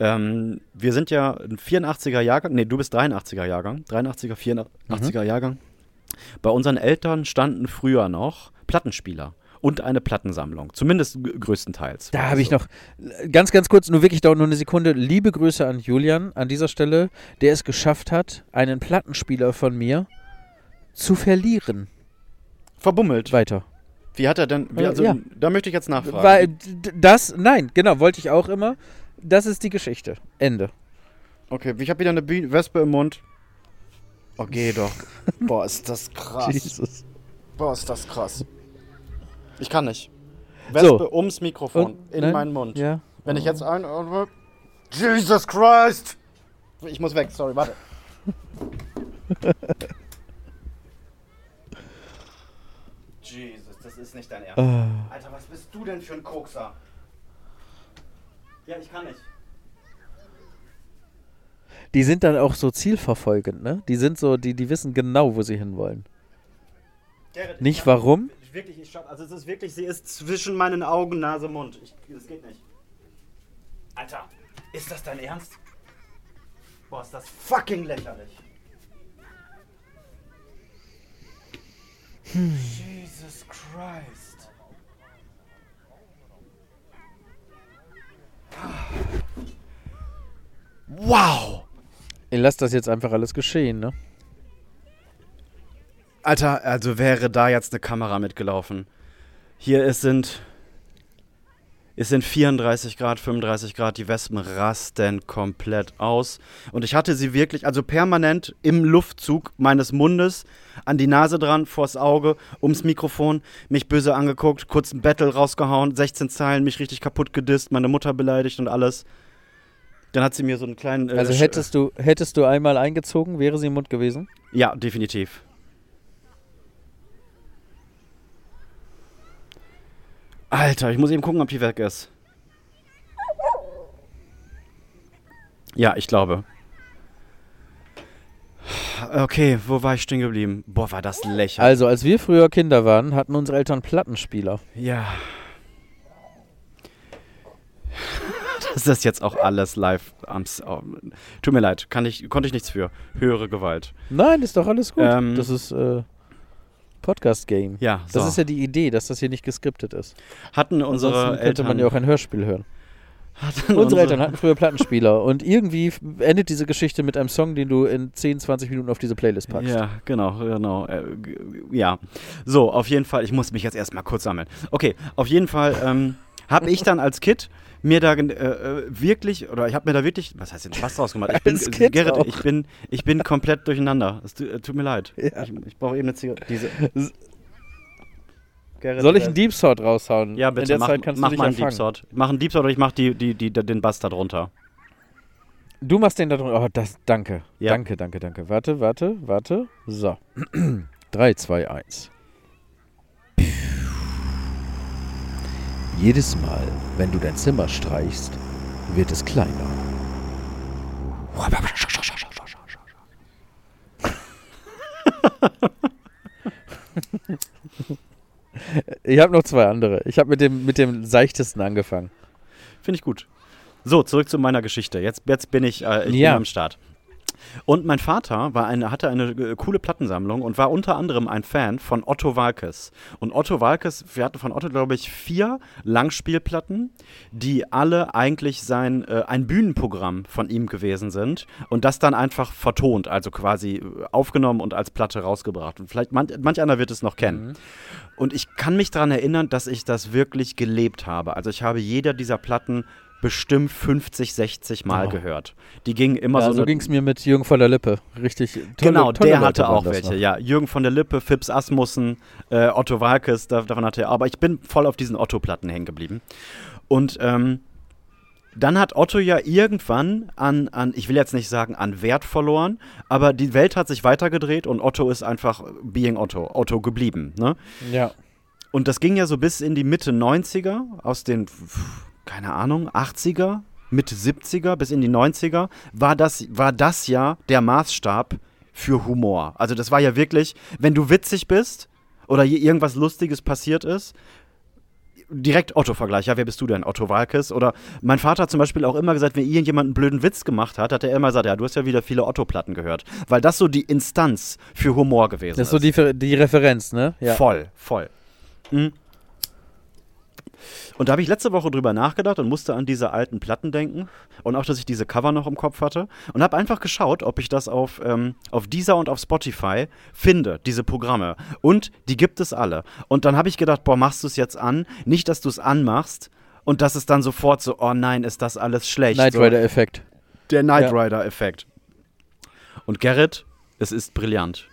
Ähm, wir sind ja ein 84er Jahrgang, nee, du bist 83er Jahrgang, 83er, 84er Jahrgang. Bei unseren Eltern standen früher noch Plattenspieler und eine Plattensammlung, zumindest größtenteils. Da habe ich noch ganz, ganz kurz, nur wirklich dauert nur eine Sekunde. Liebe Grüße an Julian an dieser Stelle, der es geschafft hat, einen Plattenspieler von mir zu verlieren. Verbummelt. Weiter. Wie hat er denn, wie, Äh, also, ja. da möchte ich jetzt nachfragen. Weil das, nein, genau, wollte ich auch immer. Das ist die Geschichte. Ende. Okay, ich habe wieder eine Bi Wespe im Mund. Oh, geh doch. Boah, ist das krass. Jesus. Boah, ist das krass. Ich kann nicht. Wespe So. ums Mikrofon, Und- in nein? meinen Mund. Ja. Wenn ich jetzt ein... Jesus Christ! Ich muss weg, sorry, warte. Jesus, das ist nicht dein Ernst. Ah. Alter, was bist du denn für ein Kokser? Ja, ich kann nicht. Die sind dann auch so zielverfolgend, ne? Die sind so, die, die wissen genau, wo sie hinwollen. Gerrit, ich Nicht warum? Ich, wirklich, ich schaff, also es ist wirklich, sie ist zwischen meinen Augen, Nase, Mund. Ich, das geht nicht. Alter, ist das dein Ernst? Boah, ist das fucking lächerlich. Jesus Christ. Wow. Ihr lasst das jetzt einfach alles geschehen, ne? Alter, also wäre da jetzt eine Kamera mitgelaufen. Hier es sind es sind 34 Grad, 35 Grad, die Wespen rasten komplett aus. Und ich hatte sie wirklich, also permanent im Luftzug meines Mundes, an die Nase dran, vors Auge, ums Mikrofon, mich böse angeguckt, kurz ein Battle rausgehauen, 16 Zeilen, mich richtig kaputt gedisst, meine Mutter beleidigt und alles. Dann hat sie mir so einen kleinen. äh, Also hättest du, hättest du einmal eingezogen, wäre sie im Mund gewesen? Ja, definitiv. Alter, ich muss eben gucken, ob die weg ist. Ja, ich glaube. Okay, wo war ich stehen geblieben? Boah, war das lächerlich. Also, als wir früher Kinder waren, hatten unsere Eltern Plattenspieler. Ja. Das ist jetzt auch alles live. oh, Tut mir leid, kann ich, konnte ich nichts für. Höhere Gewalt. Nein, ist doch alles gut. Ähm, das ist äh, Podcast-Game. Ja, Das so. ist ja die Idee, dass das hier nicht geskriptet ist. hatten unsere Ansonsten könnte Eltern man ja auch ein Hörspiel hören. hatten Unsere Eltern hatten früher Plattenspieler und irgendwie endet diese Geschichte mit einem Song, den du in 10, 20 Minuten auf diese Playlist packst. Ja, genau, genau. Äh, ja. So, auf jeden Fall, ich muss mich jetzt erstmal kurz sammeln. Okay, auf jeden Fall ähm, habe ich dann als Kid mir da äh, äh, wirklich, oder ich habe mir da wirklich, was heißt denn Spaß draus gemacht? Ich bin, Als Kind Gerrit, auch. ich bin, ich bin komplett durcheinander. Es äh, tut mir leid. Ja. Ich, ich brauche eben eine Zigarette. Diese. Gerrit, Soll ich einen Deep Sword raushauen? Ja, In bitte, der mach, Zeit kannst mach du dich mal einen. Deep Sword. Mach einen Deep Sword oder ich mach die, die, die, den Bastard runter. Du machst den da drunter. Oh, das, danke. Ja. Danke, danke, danke. Warte, warte, warte. So. 3, 2, 1. Jedes Mal, wenn du dein Zimmer streichst, wird es kleiner. Ich habe noch zwei andere. Ich habe mit dem, mit dem seichtesten angefangen. Finde ich gut. So, zurück zu meiner Geschichte. Jetzt, jetzt bin ich, äh, ich Ja. bin am Start. Und mein Vater war eine, hatte eine äh, coole Plattensammlung und war unter anderem ein Fan von Otto Walkes. Und Otto Walkes, wir hatten von Otto, glaube ich, vier Langspielplatten, die alle eigentlich sein, äh, ein Bühnenprogramm von ihm gewesen sind und das dann einfach vertont, also quasi äh, aufgenommen und als Platte rausgebracht. Und vielleicht man, manch einer wird es noch kennen. Und ich kann mich daran erinnern, dass ich das wirklich gelebt habe. Also ich habe jeder dieser Platten bestimmt 50, 60 Mal Oh. gehört. Die gingen immer Ja, so. so ging es mir mit Jürgen von der Lippe. Richtig tolle, genau, tolle der Leute hatte auch welche. noch. Ja, Jürgen von der Lippe, Fips Asmussen, äh, Otto Walkes, da, davon hatte er. Aber ich bin voll auf diesen Otto-Platten hängen geblieben. Und ähm, dann hat Otto ja irgendwann an, an, ich will jetzt nicht sagen an Wert verloren, aber die Welt hat sich weitergedreht und Otto ist einfach being Otto, Otto geblieben. Ne? Ja. Und das ging ja so bis in die Mitte 90er, aus den, keine Ahnung, 80er, Mitte 70er bis in die 90er, war das, war das ja der Maßstab für Humor. Also das war ja wirklich, wenn du witzig bist oder hier irgendwas Lustiges passiert ist, direkt Otto-Vergleich. Ja, wer bist du denn? Otto Walkes? Oder mein Vater hat zum Beispiel auch immer gesagt, wenn irgendjemand einen blöden Witz gemacht hat, hat er immer gesagt, ja, du hast ja wieder viele Otto-Platten gehört. Weil das so die Instanz für Humor gewesen Das ist. ist so die, die Referenz, ne? Ja. Voll, voll. Mhm. Und da habe ich letzte Woche drüber nachgedacht und musste an diese alten Platten denken und auch, dass ich diese Cover noch im Kopf hatte und habe einfach geschaut, ob ich das auf, ähm, auf Deezer und auf Spotify finde, diese Programme. Und die gibt es alle. Und dann habe ich gedacht, boah, machst du es jetzt an? Nicht, dass du es anmachst und dass es dann sofort so, oh nein, ist das alles schlecht. Knight so, Rider-Effekt. der Knight Ja. Rider-Effekt. Und Gerrit, es ist brillant.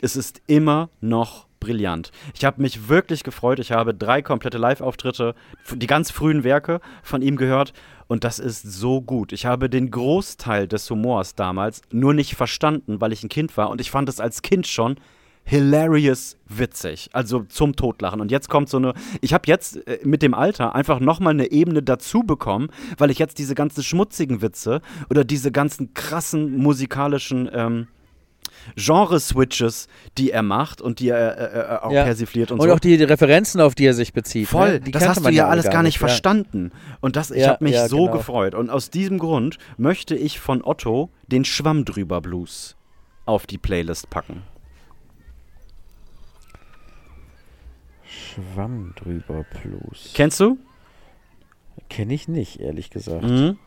Es ist immer noch brillant. Ich habe mich wirklich gefreut. Ich habe drei komplette Live-Auftritte, die ganz frühen Werke von ihm gehört. Und das ist so gut. Ich habe den Großteil des Humors damals nur nicht verstanden, weil ich ein Kind war. Und ich fand es als Kind schon hilarious witzig. Also zum Totlachen. Und jetzt kommt so eine. Ich habe jetzt äh, mit dem Alter einfach nochmal eine Ebene dazu bekommen, weil ich jetzt diese ganzen schmutzigen Witze oder diese ganzen krassen musikalischen. Ähm, Genre-Switches, die er macht und die er äh, äh, auch Ja. persifliert und, Und so. auch die Referenzen, auf die er sich bezieht. Voll, ne? die das hast du ja alle alles gar nicht ja. verstanden. Und das, ich Ja, habe mich ja, so genau. gefreut. Und aus diesem Grund möchte ich von Otto den Schwamm drüber Blues auf die Playlist packen. Schwamm drüber Plus. Kennst du? Kenne ich nicht, ehrlich gesagt. Mhm.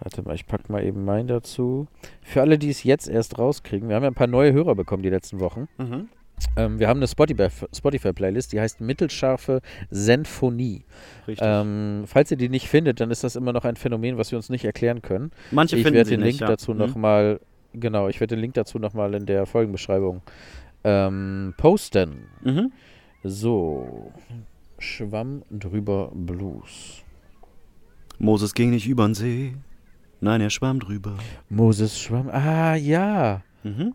Warte mal, ich pack mal eben meinen dazu. Für alle, die es jetzt erst rauskriegen, wir haben ja ein paar neue Hörer bekommen die letzten Wochen. Mhm. Ähm, wir haben eine Spotify- Spotify-Playlist, die heißt Mittelscharfe Senphonie. Richtig. Ähm, falls ihr die nicht findet, dann ist das immer noch ein Phänomen, was wir uns nicht erklären können. Manche ich finden werde sie den nicht, Link ja. dazu Mhm. nochmal, genau, ich werde den Link dazu nochmal in der Folgenbeschreibung ähm, posten. Mhm. So, Schwamm drüber Blues. Moses ging nicht übern See. Nein, er schwamm drüber. Moses Schwamm, ah ja. Mhm.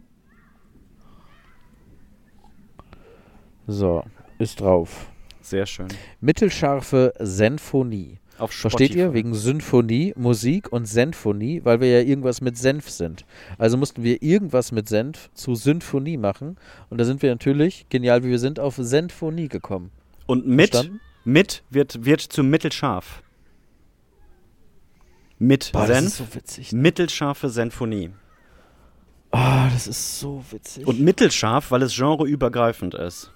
So, ist drauf. Sehr schön. Mittelscharfe Senphonie. Auf Versteht ihr? Spotify. Wegen Symphonie, Musik und Senphonie, weil wir ja irgendwas mit Senf sind. Also mussten wir irgendwas mit Senf zu Symphonie machen. Und da sind wir natürlich, genial wie wir sind, auf Senphonie gekommen. Und mit, Verstanden? mit wird, wird zu mittelscharf. Mit Boah, das Senf, ist so witzig. mittelscharfe Senphonie. Ah, das ist so witzig. Und mittelscharf, weil es genreübergreifend ist.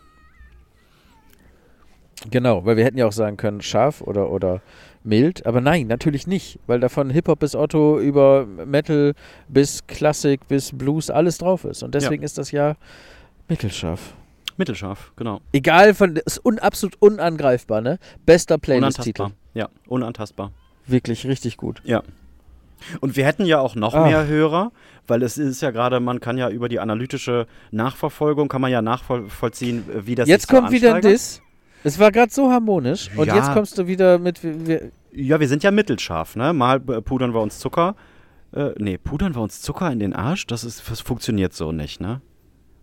genau, weil wir hätten ja auch sagen können, scharf oder, oder mild. Aber nein, natürlich nicht. Weil davon Hip-Hop bis Otto über Metal bis Klassik bis Blues alles drauf ist. Und deswegen ist das ja mittelscharf. Mittelscharf, genau. Egal, von, ist un, absolut unangreifbar, ne? Bester Playlist-Titel. Unantastbar. Ja, unantastbar. Wirklich richtig gut. Ja. Und wir hätten ja auch noch Ach. mehr Hörer, weil es ist ja gerade, man kann ja über die analytische Nachverfolgung, kann man ja nachvollziehen, wie das jetzt sich so kommt wieder ein. Diss. Es war gerade so harmonisch. Und Ja. jetzt kommst du wieder mit. Wir, Ja, wir sind ja mittelscharf, ne? Mal äh, pudern wir uns Zucker. Äh, nee, pudern wir uns Zucker in den Arsch? Das, ist, das funktioniert so nicht, ne?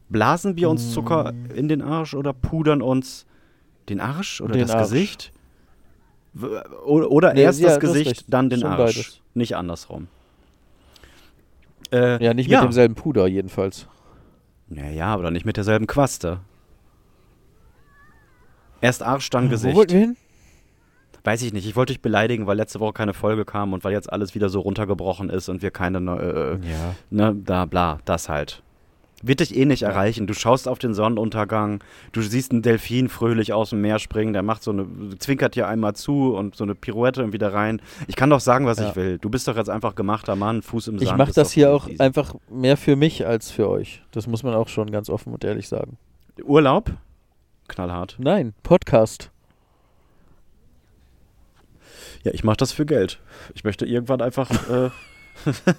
Blasen wir uns Zucker in den Arsch oder pudern uns den Arsch oder Den das Arsch. Gesicht? Oder, oder Nee, erst ja, das Gesicht, recht. dann den Schon Arsch. beides. Nicht andersrum. Äh, ja, nicht ja. mit demselben Puder, jedenfalls. Naja, aber nicht mit derselben Quaste. Erst Arsch, dann Wo Gesicht. wollten wir hin? Weiß ich nicht. Ich wollte dich beleidigen, weil letzte Woche keine Folge kam und weil jetzt alles wieder so runtergebrochen ist und wir keine, äh, Ja. ne, da, bla, das halt. Wird dich eh nicht erreichen. Du schaust auf den Sonnenuntergang, du siehst einen Delfin fröhlich aus dem Meer springen, der macht so eine, zwinkert dir einmal zu und so eine Pirouette und wieder rein. Ich kann doch sagen, was Ja. ich will. Du bist doch jetzt einfach gemachter Mann, Fuß im Sand. Ich mache das hier auch easy. einfach mehr für mich als für euch. Das muss man auch schon ganz offen und ehrlich sagen. Urlaub? Knallhart. Nein, Podcast. Ja, ich mache das für Geld. Ich möchte irgendwann einfach. Äh,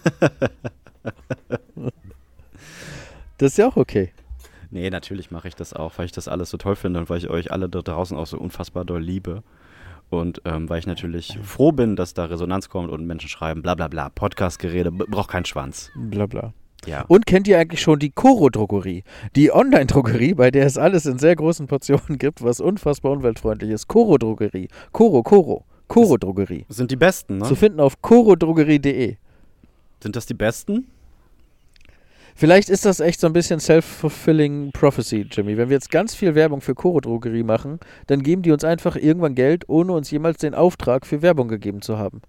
Das ist ja auch okay. nee, natürlich mache ich das auch, weil ich das alles so toll finde und weil ich euch alle da draußen auch so unfassbar doll liebe. Und ähm, weil ich natürlich froh bin, dass da Resonanz kommt und Menschen schreiben, bla bla bla, Podcast-Gerede, braucht keinen Schwanz. Bla bla. Ja. Und kennt ihr eigentlich schon die Koro-Drogerie? Die Online-Drogerie, bei der es alles in sehr großen Portionen gibt, was unfassbar umweltfreundlich ist. Koro-Drogerie. Koro, Koro. Koro-Drogerie. Sind die besten, ne? Zu finden auf korodrogerie.de. Sind das die besten? Vielleicht ist das echt so ein bisschen self-fulfilling prophecy, Jimmy. Wenn wir jetzt ganz viel Werbung für Coro Drogerie machen, dann geben die uns einfach irgendwann Geld, ohne uns jemals den Auftrag für Werbung gegeben zu haben.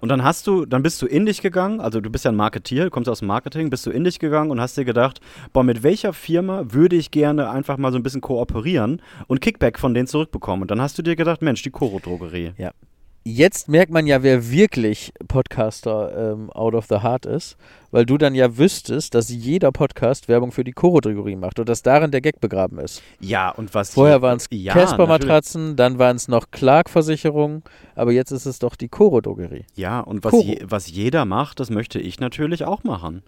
Und dann hast du, dann bist du in dich gegangen, also du bist ja ein Marketier, du kommst aus dem Marketing, bist du in dich gegangen und hast dir gedacht, boah, mit welcher Firma würde ich gerne einfach mal so ein bisschen kooperieren und Kickback von denen zurückbekommen? Und dann hast du dir gedacht, Mensch, die Coro Drogerie. Ja. Jetzt merkt man ja, wer wirklich Podcaster ähm, out of the heart ist, weil du dann ja wüsstest, dass jeder Podcast Werbung für die Coro-Drogerie macht und dass darin der Gag begraben ist. Ja, und was Vorher waren es ja, Casper-Matratzen, dann waren es noch Clark-Versicherungen, aber jetzt ist es doch die Coro-Drogerie. Ja, und was, je, was jeder macht, das möchte ich natürlich auch machen.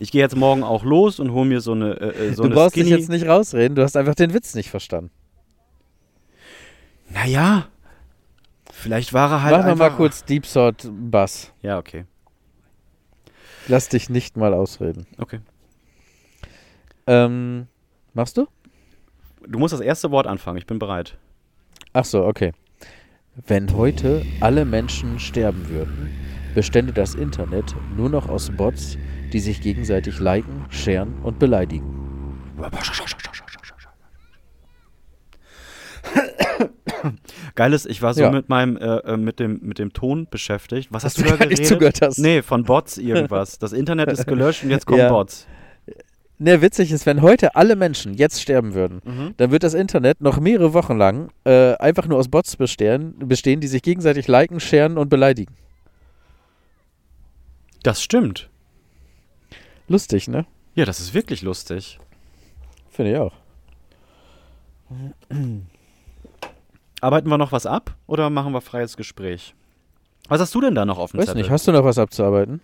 Ich gehe jetzt morgen auch los und hole mir so eine, äh, äh, so du eine brauchst Skinny. dich jetzt nicht rausreden, du hast einfach den Witz nicht verstanden. Naja, vielleicht war er halt Mach noch einfach... mal kurz Deep Thought Bass. Ja, okay. Lass dich nicht mal ausreden. Okay. Ähm, machst du? Du musst das erste Wort anfangen, ich bin bereit. Ach so, okay. Wenn heute alle Menschen sterben würden, bestände das Internet nur noch aus Bots, die sich gegenseitig liken, sharen und beleidigen. Geil ist, ich war so Ja. mit meinem, äh, äh, mit dem, mit dem Ton beschäftigt. Was hast, Dass du da gar nicht geredet? zugehört hast. Nee, von Bots irgendwas. Das Internet ist gelöscht und jetzt kommen Ja. Bots. Ne, witzig ist, wenn heute alle Menschen jetzt sterben würden, Mhm. dann wird das Internet noch mehrere Wochen lang äh, einfach nur aus Bots bestehen, bestehen, die sich gegenseitig liken, sharen und beleidigen. Das stimmt. Lustig, ne? Ja, das ist wirklich lustig. Finde ich auch. Arbeiten wir noch was ab oder machen wir freies Gespräch? Was hast du denn da noch auf dem Weiß Zettel? nicht, hast du noch was abzuarbeiten?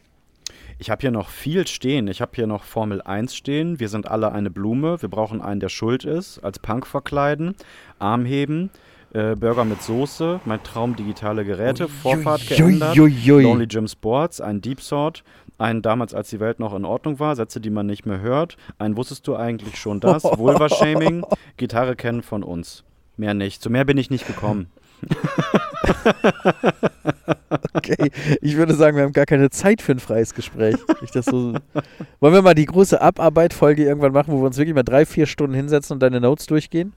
Ich habe hier noch viel stehen. Ich habe hier noch Formel 1 stehen. Wir sind alle eine Blume. Wir brauchen einen, der schuld ist. Als Punk verkleiden. Arm heben. Äh, Burger mit Soße. Mein Traum digitale Geräte. Vorfahrt geändert. Lonely Jim Sports. Ein Deep Sword. Ein damals, als die Welt noch in Ordnung war. Sätze, die man nicht mehr hört. Ein wusstest du eigentlich schon das. Vulva-Shaming. Gitarre kennen von uns. Mehr nicht. Zu mehr bin ich nicht gekommen. Okay, ich würde sagen, wir haben gar keine Zeit für ein freies Gespräch. Ich das so Wollen wir mal die große Abarbeit-Folge irgendwann machen, wo wir uns wirklich mal drei, vier Stunden hinsetzen und deine Notes durchgehen?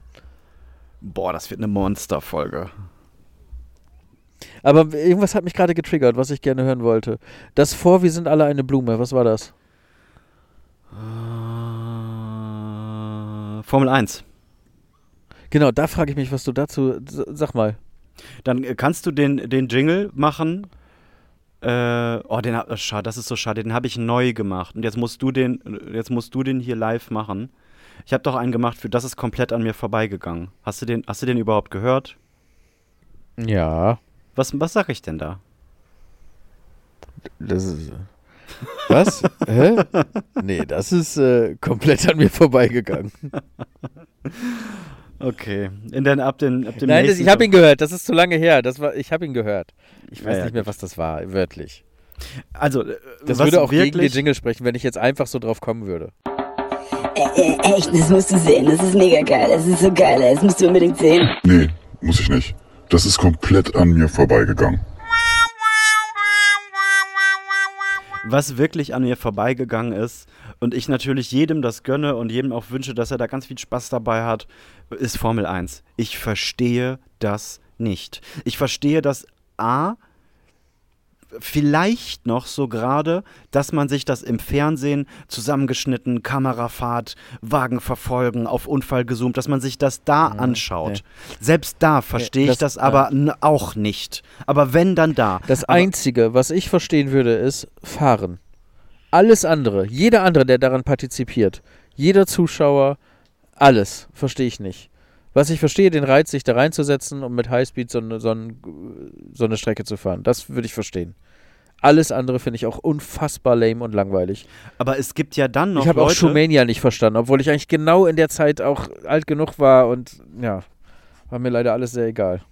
Boah, das wird eine Monsterfolge. Aber irgendwas hat mich gerade getriggert, was ich gerne hören wollte. Das vor, wir sind alle eine Blume. Was war das? Äh, Formel 1. Genau, da frage ich mich, was du dazu. Sag mal. Dann äh, kannst du den, den Jingle machen. Äh, oh, den, hab- oh, schade, das ist so schade. Den habe ich neu gemacht. Und jetzt musst du den, jetzt musst du den hier live machen. Ich habe doch einen gemacht für das ist komplett an mir vorbeigegangen. Hast du den, hast du den überhaupt gehört? Ja. Was, was sag ich denn da? Das ist. Was? Hä? Nee, das ist äh, komplett an mir vorbeigegangen. Okay. In den, ab, den, ab dem Nein, das, ich habe ihn gehört. Das ist zu lange her. Das war, ich habe ihn gehört. Ich weiß Ja, ja, nicht mehr, was das war, wörtlich. Also, äh, Das was würde auch wirklich, gegen den Jingle sprechen, wenn ich jetzt einfach so drauf kommen würde. Äh, äh, echt, das musst du sehen. Das ist mega geil. Das ist so geil. Das musst du unbedingt sehen. Nee, muss ich nicht. Das ist komplett an mir vorbeigegangen. was wirklich an mir vorbeigegangen ist und ich natürlich jedem das gönne und jedem auch wünsche, dass er da ganz viel Spaß dabei hat, ist Formel 1. Ich verstehe das nicht. Ich verstehe das A, vielleicht noch so gerade, dass man sich das im Fernsehen zusammengeschnitten, Kamerafahrt, Wagen verfolgen, auf Unfall gezoomt, dass man sich das da anschaut. Selbst da verstehe ich das- aber auch nicht. Aber wenn, dann da. Das aber, Einzige, was ich verstehen würde, ist fahren. Alles andere, jeder andere, der daran partizipiert, jeder Zuschauer, alles verstehe ich nicht. Was ich verstehe, den Reiz, sich da reinzusetzen und mit Highspeed so eine, so, ein, so eine Strecke zu fahren, das würde ich verstehen. Alles andere finde ich auch unfassbar lame und langweilig. aber es gibt ja dann noch ich habe auch Schumania nicht verstanden, obwohl ich eigentlich genau in der Zeit auch alt genug war und ja, war mir leider alles sehr egal.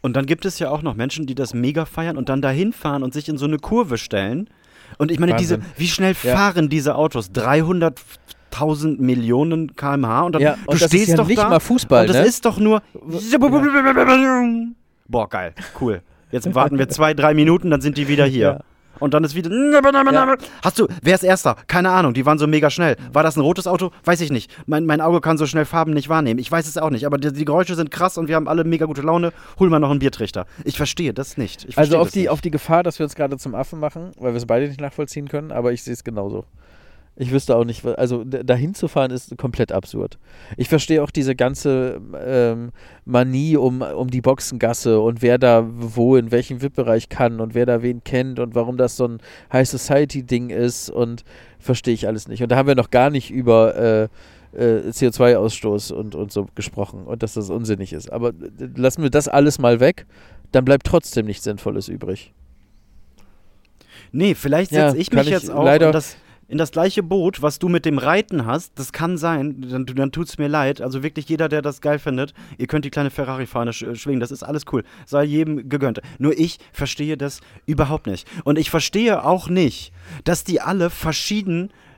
Und dann gibt es ja auch noch Menschen, die das mega feiern und dann dahin fahren und sich in so eine Kurve stellen. Und ich meine, diese, wie schnell Ja. fahren diese Autos? 300.000 Millionen kmh und dann Ja, du und das stehst ist ja doch nicht da mal Fußball, und das ne? ist doch nur Boah, geil, cool. Jetzt warten wir zwei, drei Minuten, dann sind die wieder hier. Und dann ist wieder. Hast du, wer ist Erster? Keine Ahnung, die waren so mega schnell. War das ein rotes Auto? Weiß ich nicht. Mein, mein Auge kann so schnell Farben nicht wahrnehmen. Ich weiß es auch nicht. Aber die, die Geräusche sind krass und wir haben alle mega gute Laune. Hol mal noch einen Biertrichter. Ich verstehe das nicht. Ich Also verstehe auf das die, nicht. auf die Gefahr, dass wir uns gerade zum Affen machen, weil wir es beide nicht nachvollziehen können, aber ich sehe es genauso. Ich wüsste auch nicht, also dahin zu fahren ist komplett absurd. Ich verstehe auch diese ganze ähm, Manie um, um die Boxengasse und wer da wo in welchem VIP-Bereich kann und wer da wen kennt und warum das so ein High Society-Ding ist und verstehe ich alles nicht. Und da haben wir noch gar nicht über äh, äh, CO2-Ausstoß und, und so gesprochen und dass das unsinnig ist. Aber lassen wir das alles mal weg, dann bleibt trotzdem nichts Sinnvolles übrig. Nee, vielleicht Ja, setze ich kann mich ich jetzt auch leider- das, in das gleiche Boot, was du mit dem Reiten hast. Das kann sein, dann, dann tut es mir leid. Also wirklich jeder, der das geil findet, ihr könnt die kleine Ferrari-Fahne sch schwingen, das ist alles cool. Sei jedem gegönnt. Nur ich verstehe das überhaupt nicht. Und ich verstehe auch nicht, dass die alle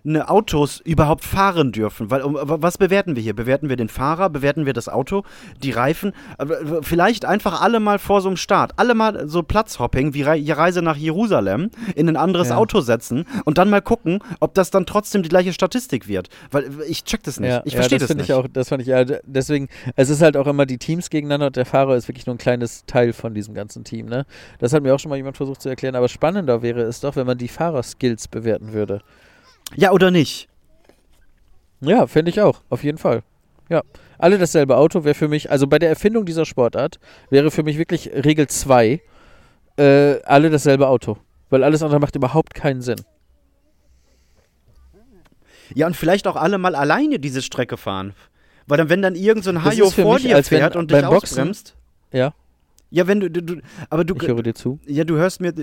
verschiedene Autos überhaupt fahren dürfen. Weil um, was bewerten wir hier? Bewerten wir den Fahrer? Bewerten wir das Auto? Die Reifen? Aber Vielleicht einfach alle mal vor so einem Start, alle mal so Platzhopping wie die Reise nach Jerusalem in ein anderes Ja. Auto setzen und dann mal gucken, ob das dann trotzdem die gleiche Statistik wird. Weil ich check das nicht. ich verstehe das. das, finde nicht. ich auch, das fand ich, ja, deswegen, es ist halt auch immer die Teams gegeneinander und der Fahrer ist wirklich nur ein kleines Teil von diesem ganzen Team, ne? Das hat mir auch schon mal jemand versucht zu erklären, aber spannender wäre es doch, wenn man die Fahrerskills bewerten würde. Ja oder nicht? Ja, finde ich auch, auf jeden Fall. Ja. Alle dasselbe Auto wäre für mich, also bei der Erfindung dieser Sportart, wäre für mich wirklich Regel 2, äh, alle dasselbe Auto. Weil alles andere macht überhaupt keinen Sinn. Ja, und vielleicht auch alle mal alleine diese Strecke fahren. Weil dann, wenn dann irgend so ein Hajo vor mich, dir fährt und dich Boxen- ausbremst. Ja, Ja, wenn du, du, du aber du, ich höre dir zu. ja, du hörst mir,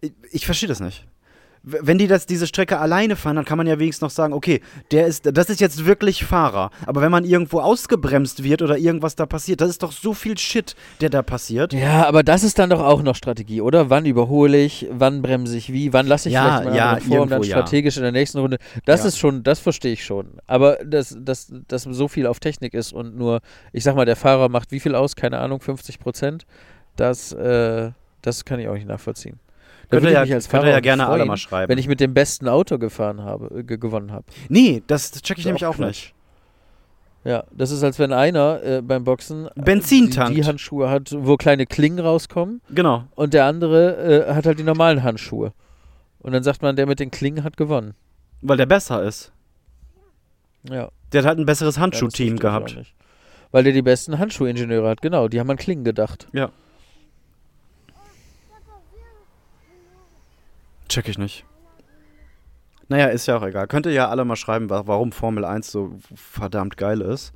ich, ich verstehe das nicht. Wenn die das, diese Strecke alleine fahren, dann kann man ja wenigstens noch sagen, okay, der ist, das ist jetzt wirklich Fahrer. Aber wenn man irgendwo ausgebremst wird oder irgendwas da passiert, das ist doch so viel Shit, der da passiert. Ja, aber das ist dann doch auch noch Strategie, oder? Wann überhole ich, wann bremse ich wie, wann lasse ich Ja, vielleicht mal ja, vor und dann irgendwo ja. strategisch in der nächsten Runde. Das Ja. ist schon, das verstehe ich schon. Aber dass, dass, dass so viel auf Technik ist und nur, ich sag mal, der Fahrer macht wie viel aus? Keine Ahnung, 50 Prozent? Das, äh, das kann ich auch nicht nachvollziehen. Da würde ich ja, mich als könnt Fahrer ihr ja gerne alle freuen, mal schreiben. wenn ich mit dem besten Auto gefahren habe, äh, ge gewonnen habe. nee, das check ich nämlich auch auch nicht. Ja, das ist, als wenn einer äh, beim Boxen äh, Benzin die, tankt. die Handschuhe hat, wo kleine Klingen rauskommen Genau. und der andere äh, hat halt die normalen Handschuhe. Und dann sagt man, der mit den Klingen hat gewonnen. Weil der besser ist. Ja. Der hat halt ein besseres Handschuhteam ich gehabt. Weil der die besten Handschuhingenieure hat, genau. Die haben an Klingen gedacht. Ja. Check ich nicht. Naja, ist ja auch egal. Könnt ihr ja alle mal schreiben, wa- warum Formel 1 so verdammt geil ist.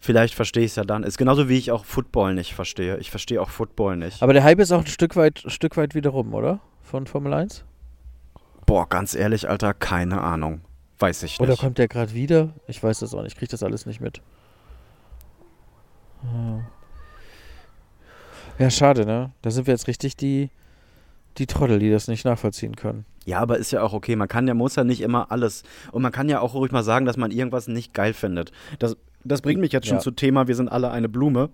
Vielleicht verstehe ich es ja dann. Ist genauso wie ich auch Football nicht verstehe. Ich verstehe auch Football nicht. Aber der Hype ist auch ein Stück weit, Stück weit wieder rum, oder? Von Formel 1? Boah, ganz ehrlich, Alter, keine Ahnung. Weiß ich Oder nicht. kommt der gerade wieder? Ich weiß das auch nicht. Ich kriege das alles nicht mit. Ja, schade, ne? Da sind wir jetzt richtig die, die Trottel, die das nicht nachvollziehen können. Ja, aber ist ja auch okay. Man kann ja, muss ja nicht immer alles. Und man kann ja auch ruhig mal sagen, dass man irgendwas nicht geil findet. Das, das bringt mich jetzt schon Ja. zu Thema, wir sind alle eine Blume.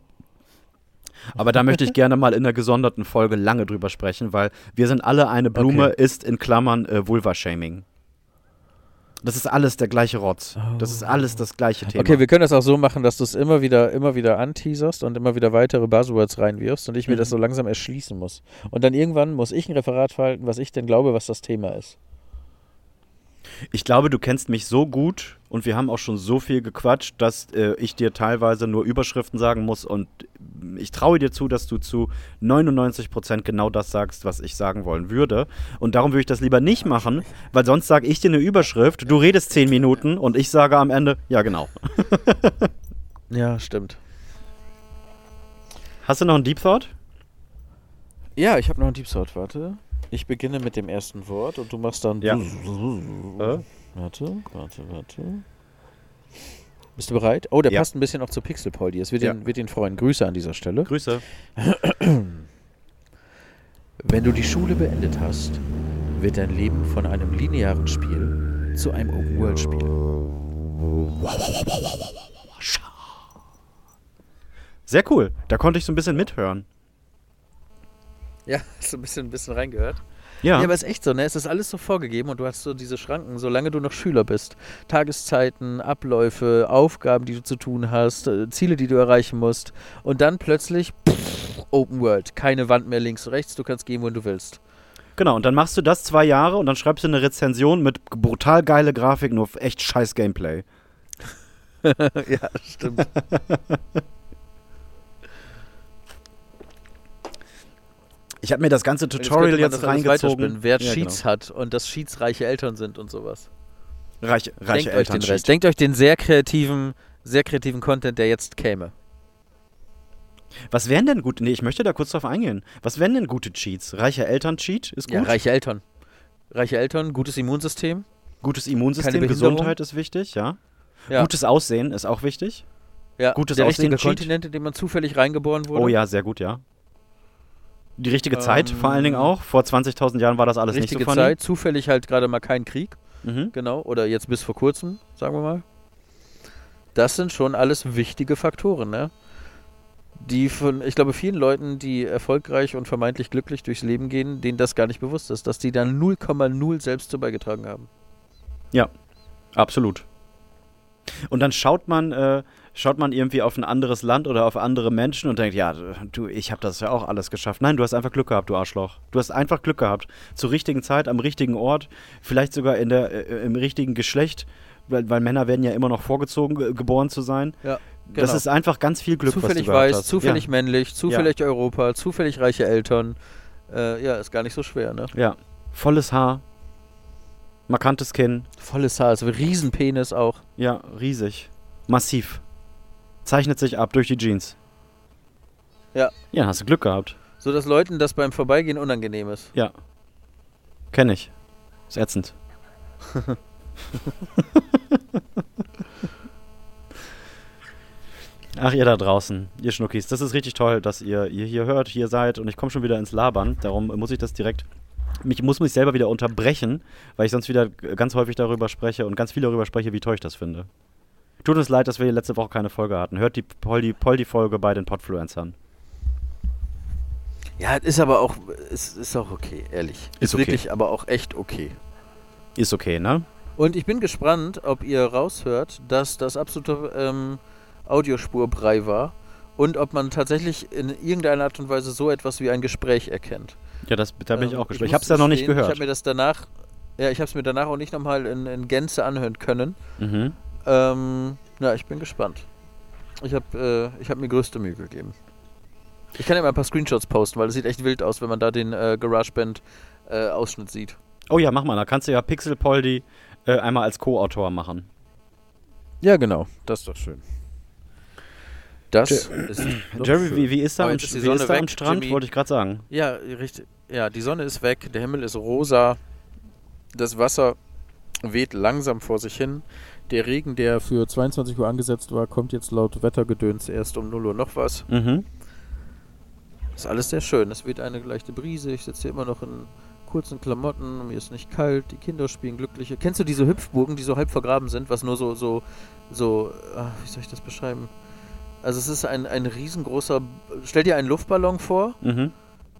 Aber da möchte ich gerne mal in einer gesonderten Folge lange drüber sprechen, weil wir sind alle eine Blume, Okay. ist in Klammern äh, Vulva-Shaming. Das ist alles der gleiche Rotz. Das ist alles das gleiche Thema. Okay, wir können das auch so machen, dass du es immer wieder, immer wieder anteaserst und immer wieder weitere Buzzwords reinwirfst und ich mir Mhm. das so langsam erschließen muss. Und dann irgendwann muss ich ein Referat verhalten, was ich denn glaube, was das Thema ist. Ich glaube, du kennst mich so gut und wir haben auch schon so viel gequatscht, dass äh, ich dir teilweise nur Überschriften sagen muss und ich traue dir zu, dass du zu 99% genau das sagst, was ich sagen wollen würde. Und darum würde ich das lieber nicht machen, weil sonst sage ich dir eine Überschrift, du redest 10 Minuten und ich sage am Ende, ja genau. Ja, stimmt. Hast du noch einen Deep Thought? Ja, ich habe noch ein Deep Thought, warte. Ich beginne mit dem ersten Wort und du machst dann. Ja. Warte, warte, warte. Bist du bereit? Oh, der Ja. passt ein bisschen auch zu Pixel Poldi. Es wird, Ja. ihn, wird ihn freuen. Grüße an dieser Stelle. Grüße. Wenn du die Schule beendet hast, wird dein Leben von einem linearen Spiel zu einem Open-World-Spiel. Sehr cool. Da konnte ich so ein bisschen mithören. Ja, hast du ein bisschen, ein bisschen reingehört? Ja. Ja, aber es ist echt so, ne? Es ist alles so vorgegeben und du hast so diese Schranken, solange du noch Schüler bist. Tageszeiten, Abläufe, Aufgaben, die du zu tun hast, äh, Ziele, die du erreichen musst. Und dann plötzlich pff, Open World. Keine Wand mehr links, rechts, du kannst gehen, wohin du willst. Genau, und dann machst du das zwei Jahre und dann schreibst du eine Rezension mit brutal geile Grafik, nur echt scheiß Gameplay. ja, stimmt. Ich habe mir das ganze Tutorial jetzt alles reingezogen. Wer Ja, Cheats hat und dass Cheats reiche Eltern sind und sowas. genau. Reiche, Denkt euch den Eltern. Rest. Denkt euch den sehr kreativen, sehr kreativen Content, der jetzt käme. Was wären denn gute? Nee, ich möchte da kurz drauf eingehen. Was wären denn gute Cheats? Reiche Eltern-Cheat ist gut. Ja, reiche Eltern. Reiche Eltern, gutes Immunsystem. Gutes Immunsystem. Gesundheit ist wichtig, ja. Ja. Gutes Aussehen ist auch wichtig. Ja, Gutes der Aussehen, richtige Cheat. Kontinent, in dem man zufällig reingeboren wurde. Oh ja, sehr gut, ja. Die richtige Zeit Ähm, vor allen Dingen auch. Vor 20.000 Jahren war das alles Richtige nicht so funny. Zeit, zufällig halt gerade mal kein Krieg, Mhm. genau, oder jetzt bis vor kurzem, sagen wir mal. Das sind schon alles wichtige Faktoren, ne? Die von, ich glaube, vielen Leuten, die erfolgreich und vermeintlich glücklich durchs Leben gehen, denen das gar nicht bewusst ist, dass die da 0,0 selbst zu beigetragen haben. Absolut. Und dann schaut man, äh, schaut man irgendwie auf ein anderes Land oder auf andere Menschen und denkt, ja, du, ich habe das ja auch alles geschafft. Nein, du hast einfach Glück gehabt, du Arschloch. Du hast einfach Glück gehabt. Zur richtigen Zeit, am richtigen Ort, vielleicht sogar in der, äh, im richtigen Geschlecht, weil, weil Männer werden ja immer noch vorgezogen, ge- geboren zu sein. Ja, Das genau. ist einfach ganz viel Glück, zufällig was du weiß, hast. zufällig männlich, zufällig Europa, zufällig reiche Eltern. Äh, ja, ist gar nicht so schwer, ne? Ja. ja. Volles Haar, markantes Kinn, Volles Haar, also Riesenpenis auch. ja, riesig, massiv. Zeichnet sich ab durch die Jeans. Ja. Ja, hast du Glück gehabt. So dass Leuten das beim Vorbeigehen unangenehm ist. Ja. Kenn ich. Ist ätzend. Ach, ihr da draußen, ihr Schnuckis, das ist richtig toll, dass ihr, ihr hier hört, hier seid und ich komme schon wieder ins Labern. Darum muss ich das direkt. Ich muss mich selber wieder unterbrechen, weil ich sonst wieder ganz häufig darüber spreche und ganz viel darüber spreche, wie toll ich das finde. Tut uns leid, dass wir letzte Woche keine Folge hatten. Hört die Poldi-Folge bei den Podfluencern. Ja, ist aber auch, ist, ist auch okay, ehrlich. Ist okay. wirklich aber auch echt okay. Ist okay, ne? Und ich bin gespannt, ob ihr raushört, dass das absolute ähm, Audiospurbrei war und ob man tatsächlich in irgendeiner Art und Weise so etwas wie ein Gespräch erkennt. Ja, das, da bin ich Ähm, auch gespannt. Ich, muss hab's ja noch nicht gestehen, Ich gehört. habe mir das danach, ja, ich habe es mir danach auch nicht nochmal in, in Gänze anhören können. Mhm. Ähm, ja, ich bin gespannt. Ich habe äh, ich hab mir größte Mühe gegeben. Ich kann ja mal ein paar Screenshots posten, weil es sieht echt wild aus, wenn man da den äh, GarageBand-Ausschnitt sieht. Oh ja, mach mal. Da kannst du ja Pixel Poldi äh, einmal als Co-Autor machen. Ja, genau. Das ist doch schön. Das ist doch Jerry, schön. wie, wie ist da, Oh, am, ist die wie Sonne ist da am weg, Strand? Jimmy. Wollte ich gerade sagen. Ja, richtig. Ja, die Sonne ist weg, der Himmel ist rosa, das Wasser weht langsam vor sich hin. Der Regen, der für 22 Uhr angesetzt war, kommt jetzt laut Wettergedöns erst um 0 Uhr noch was. Mhm. Ist alles sehr schön. Es weht eine leichte Brise. Ich sitze hier immer noch in kurzen Klamotten. Mir ist nicht kalt. Die Kinder spielen glückliche. Kennst du diese Hüpfburgen, die so halb vergraben sind, was nur so, so, so, ah, wie soll ich das beschreiben? Also es ist ein, ein riesengroßer, stell dir einen Luftballon vor, Mhm.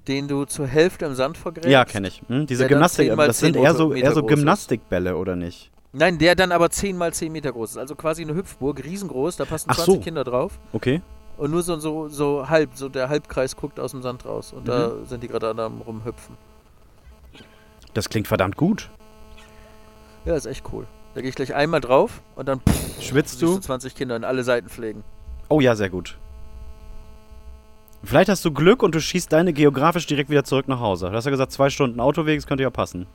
den du zur Hälfte im Sand vergräbst. Ja, kenne ich. Hm? Diese Gymnastik, 10 mal das sind 10 eher so, eher so. Gymnastikbälle, oder nicht? Nein, der dann aber 10 mal 10 Meter groß ist. Also quasi eine Hüpfburg, riesengroß, da passen Ach 20 so. Kinder drauf. Okay. Und nur so, so, so halb, so der Halbkreis guckt aus dem Sand raus. Und da Mhm. sind die gerade am rumhüpfen. Das klingt verdammt gut. Ja, ist echt cool. Da gehe ich gleich einmal drauf und dann pff, Schwitzt du? 20 Kinder in alle Seiten pflegen. Oh ja, sehr gut. Vielleicht hast du Glück und du schießt deine geografisch direkt wieder zurück nach Hause. Du hast ja gesagt, zwei Stunden Autoweg, das könnte ja passen.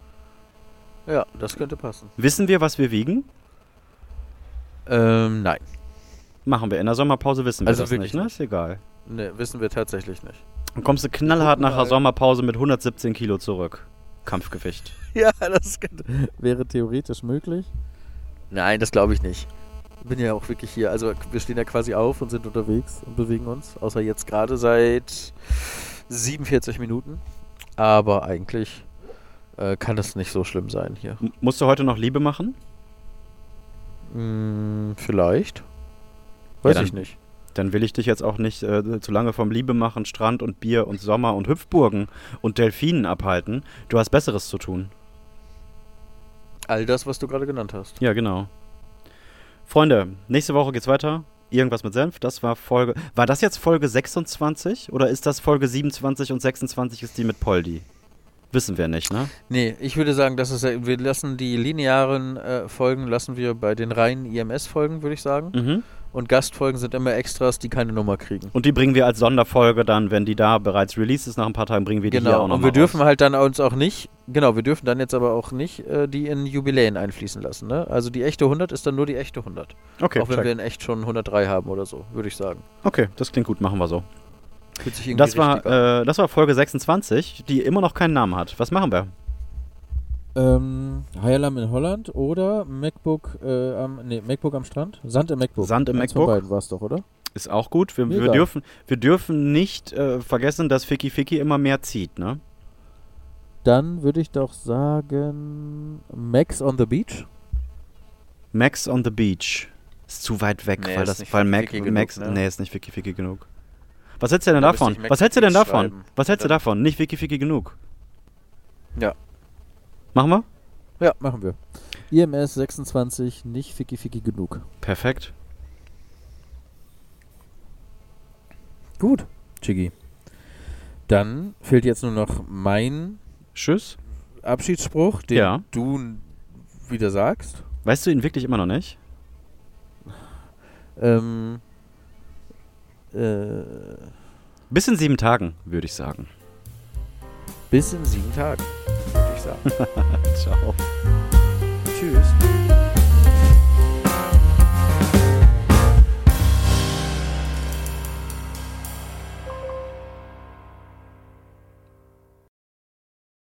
Ja, das könnte passen. Wissen wir, was wir wiegen? Ähm, nein. Machen wir. In der Sommerpause wissen wir Also das nicht, ne? Ist egal. Ne, wissen wir tatsächlich nicht. Dann kommst du knallhart nach der. Sommerpause mit 117 Kilo zurück. Kampfgewicht. Ja, das könnte, wäre theoretisch möglich. Nein, das glaube ich nicht. Ich bin ja auch wirklich hier. Also wir stehen ja quasi auf und sind unterwegs und bewegen uns. Außer jetzt gerade seit 47 Minuten. Aber eigentlich äh, kann es nicht so schlimm sein hier. M musst du heute noch Liebe machen? Hm, vielleicht. Weiß dann- ich nicht. Dann will ich dich jetzt auch nicht äh, zu lange vom Liebe machen, Strand und Bier und Sommer und Hüpfburgen und Delfinen abhalten. Du hast Besseres zu tun. All das, was du gerade genannt hast. Ja, genau. Freunde, nächste Woche geht's weiter. Irgendwas mit Senf. Das war Folge. War das jetzt Folge 26 oder ist das Folge 27 und 26 ist die mit Poldi? Wissen wir nicht, ne? Nee, ich würde sagen, das ist, wir lassen die linearen äh, Folgen lassen wir bei den reinen IMS-Folgen, würde ich sagen. Mhm. Und Gastfolgen sind immer Extras, die keine Nummer kriegen. Und die bringen wir als Sonderfolge dann, wenn die da bereits released ist, nach ein paar Tagen bringen wir die hier Genau, auch noch und wir dürfen raus. halt dann uns auch nicht, genau, wir dürfen dann jetzt aber auch nicht äh, die in Jubiläen einfließen lassen. Ne? Also die echte 100 ist dann nur die echte 100. Okay, auch wenn check. wir in echt schon 103 haben oder so, würde ich sagen. okay, das klingt gut, machen wir so. Fühlt sich irgendwie Das war, äh, das war Folge 26, die immer noch keinen Namen hat. Was machen wir? Ähm, Alarm in Holland oder MacBook, äh, am, nee, MacBook am Strand? Sand im MacBook. Sand im Eins MacBook. Von beiden war es doch, oder? Ist auch gut. Wir, wir, dürfen, wir dürfen nicht äh, vergessen, dass Ficky Ficky immer mehr zieht, ne? Dann würde ich doch sagen Max on the Beach. Max on the Beach. Ist zu weit weg, Nee, weil das, weil Mac, genug, Max, ne? nee, ist nicht Ficky Ficky genug. Was hältst du denn Da davon? Was hältst du denn davon? Was hältst du davon? Nicht Ficky Ficky genug. Ja. Machen wir? Ja, machen wir. IMS 26, nicht Ficky Ficky genug. Perfekt. Gut, Chiggy. Dann fehlt jetzt nur noch mein Tschüss. Abschiedsspruch, den Ja. du wieder sagst. Weißt du ihn wirklich immer noch nicht? Ähm, äh, Bis in sieben Tagen, würde ich sagen. bis in sieben Tagen, würde ich sagen. Ciao.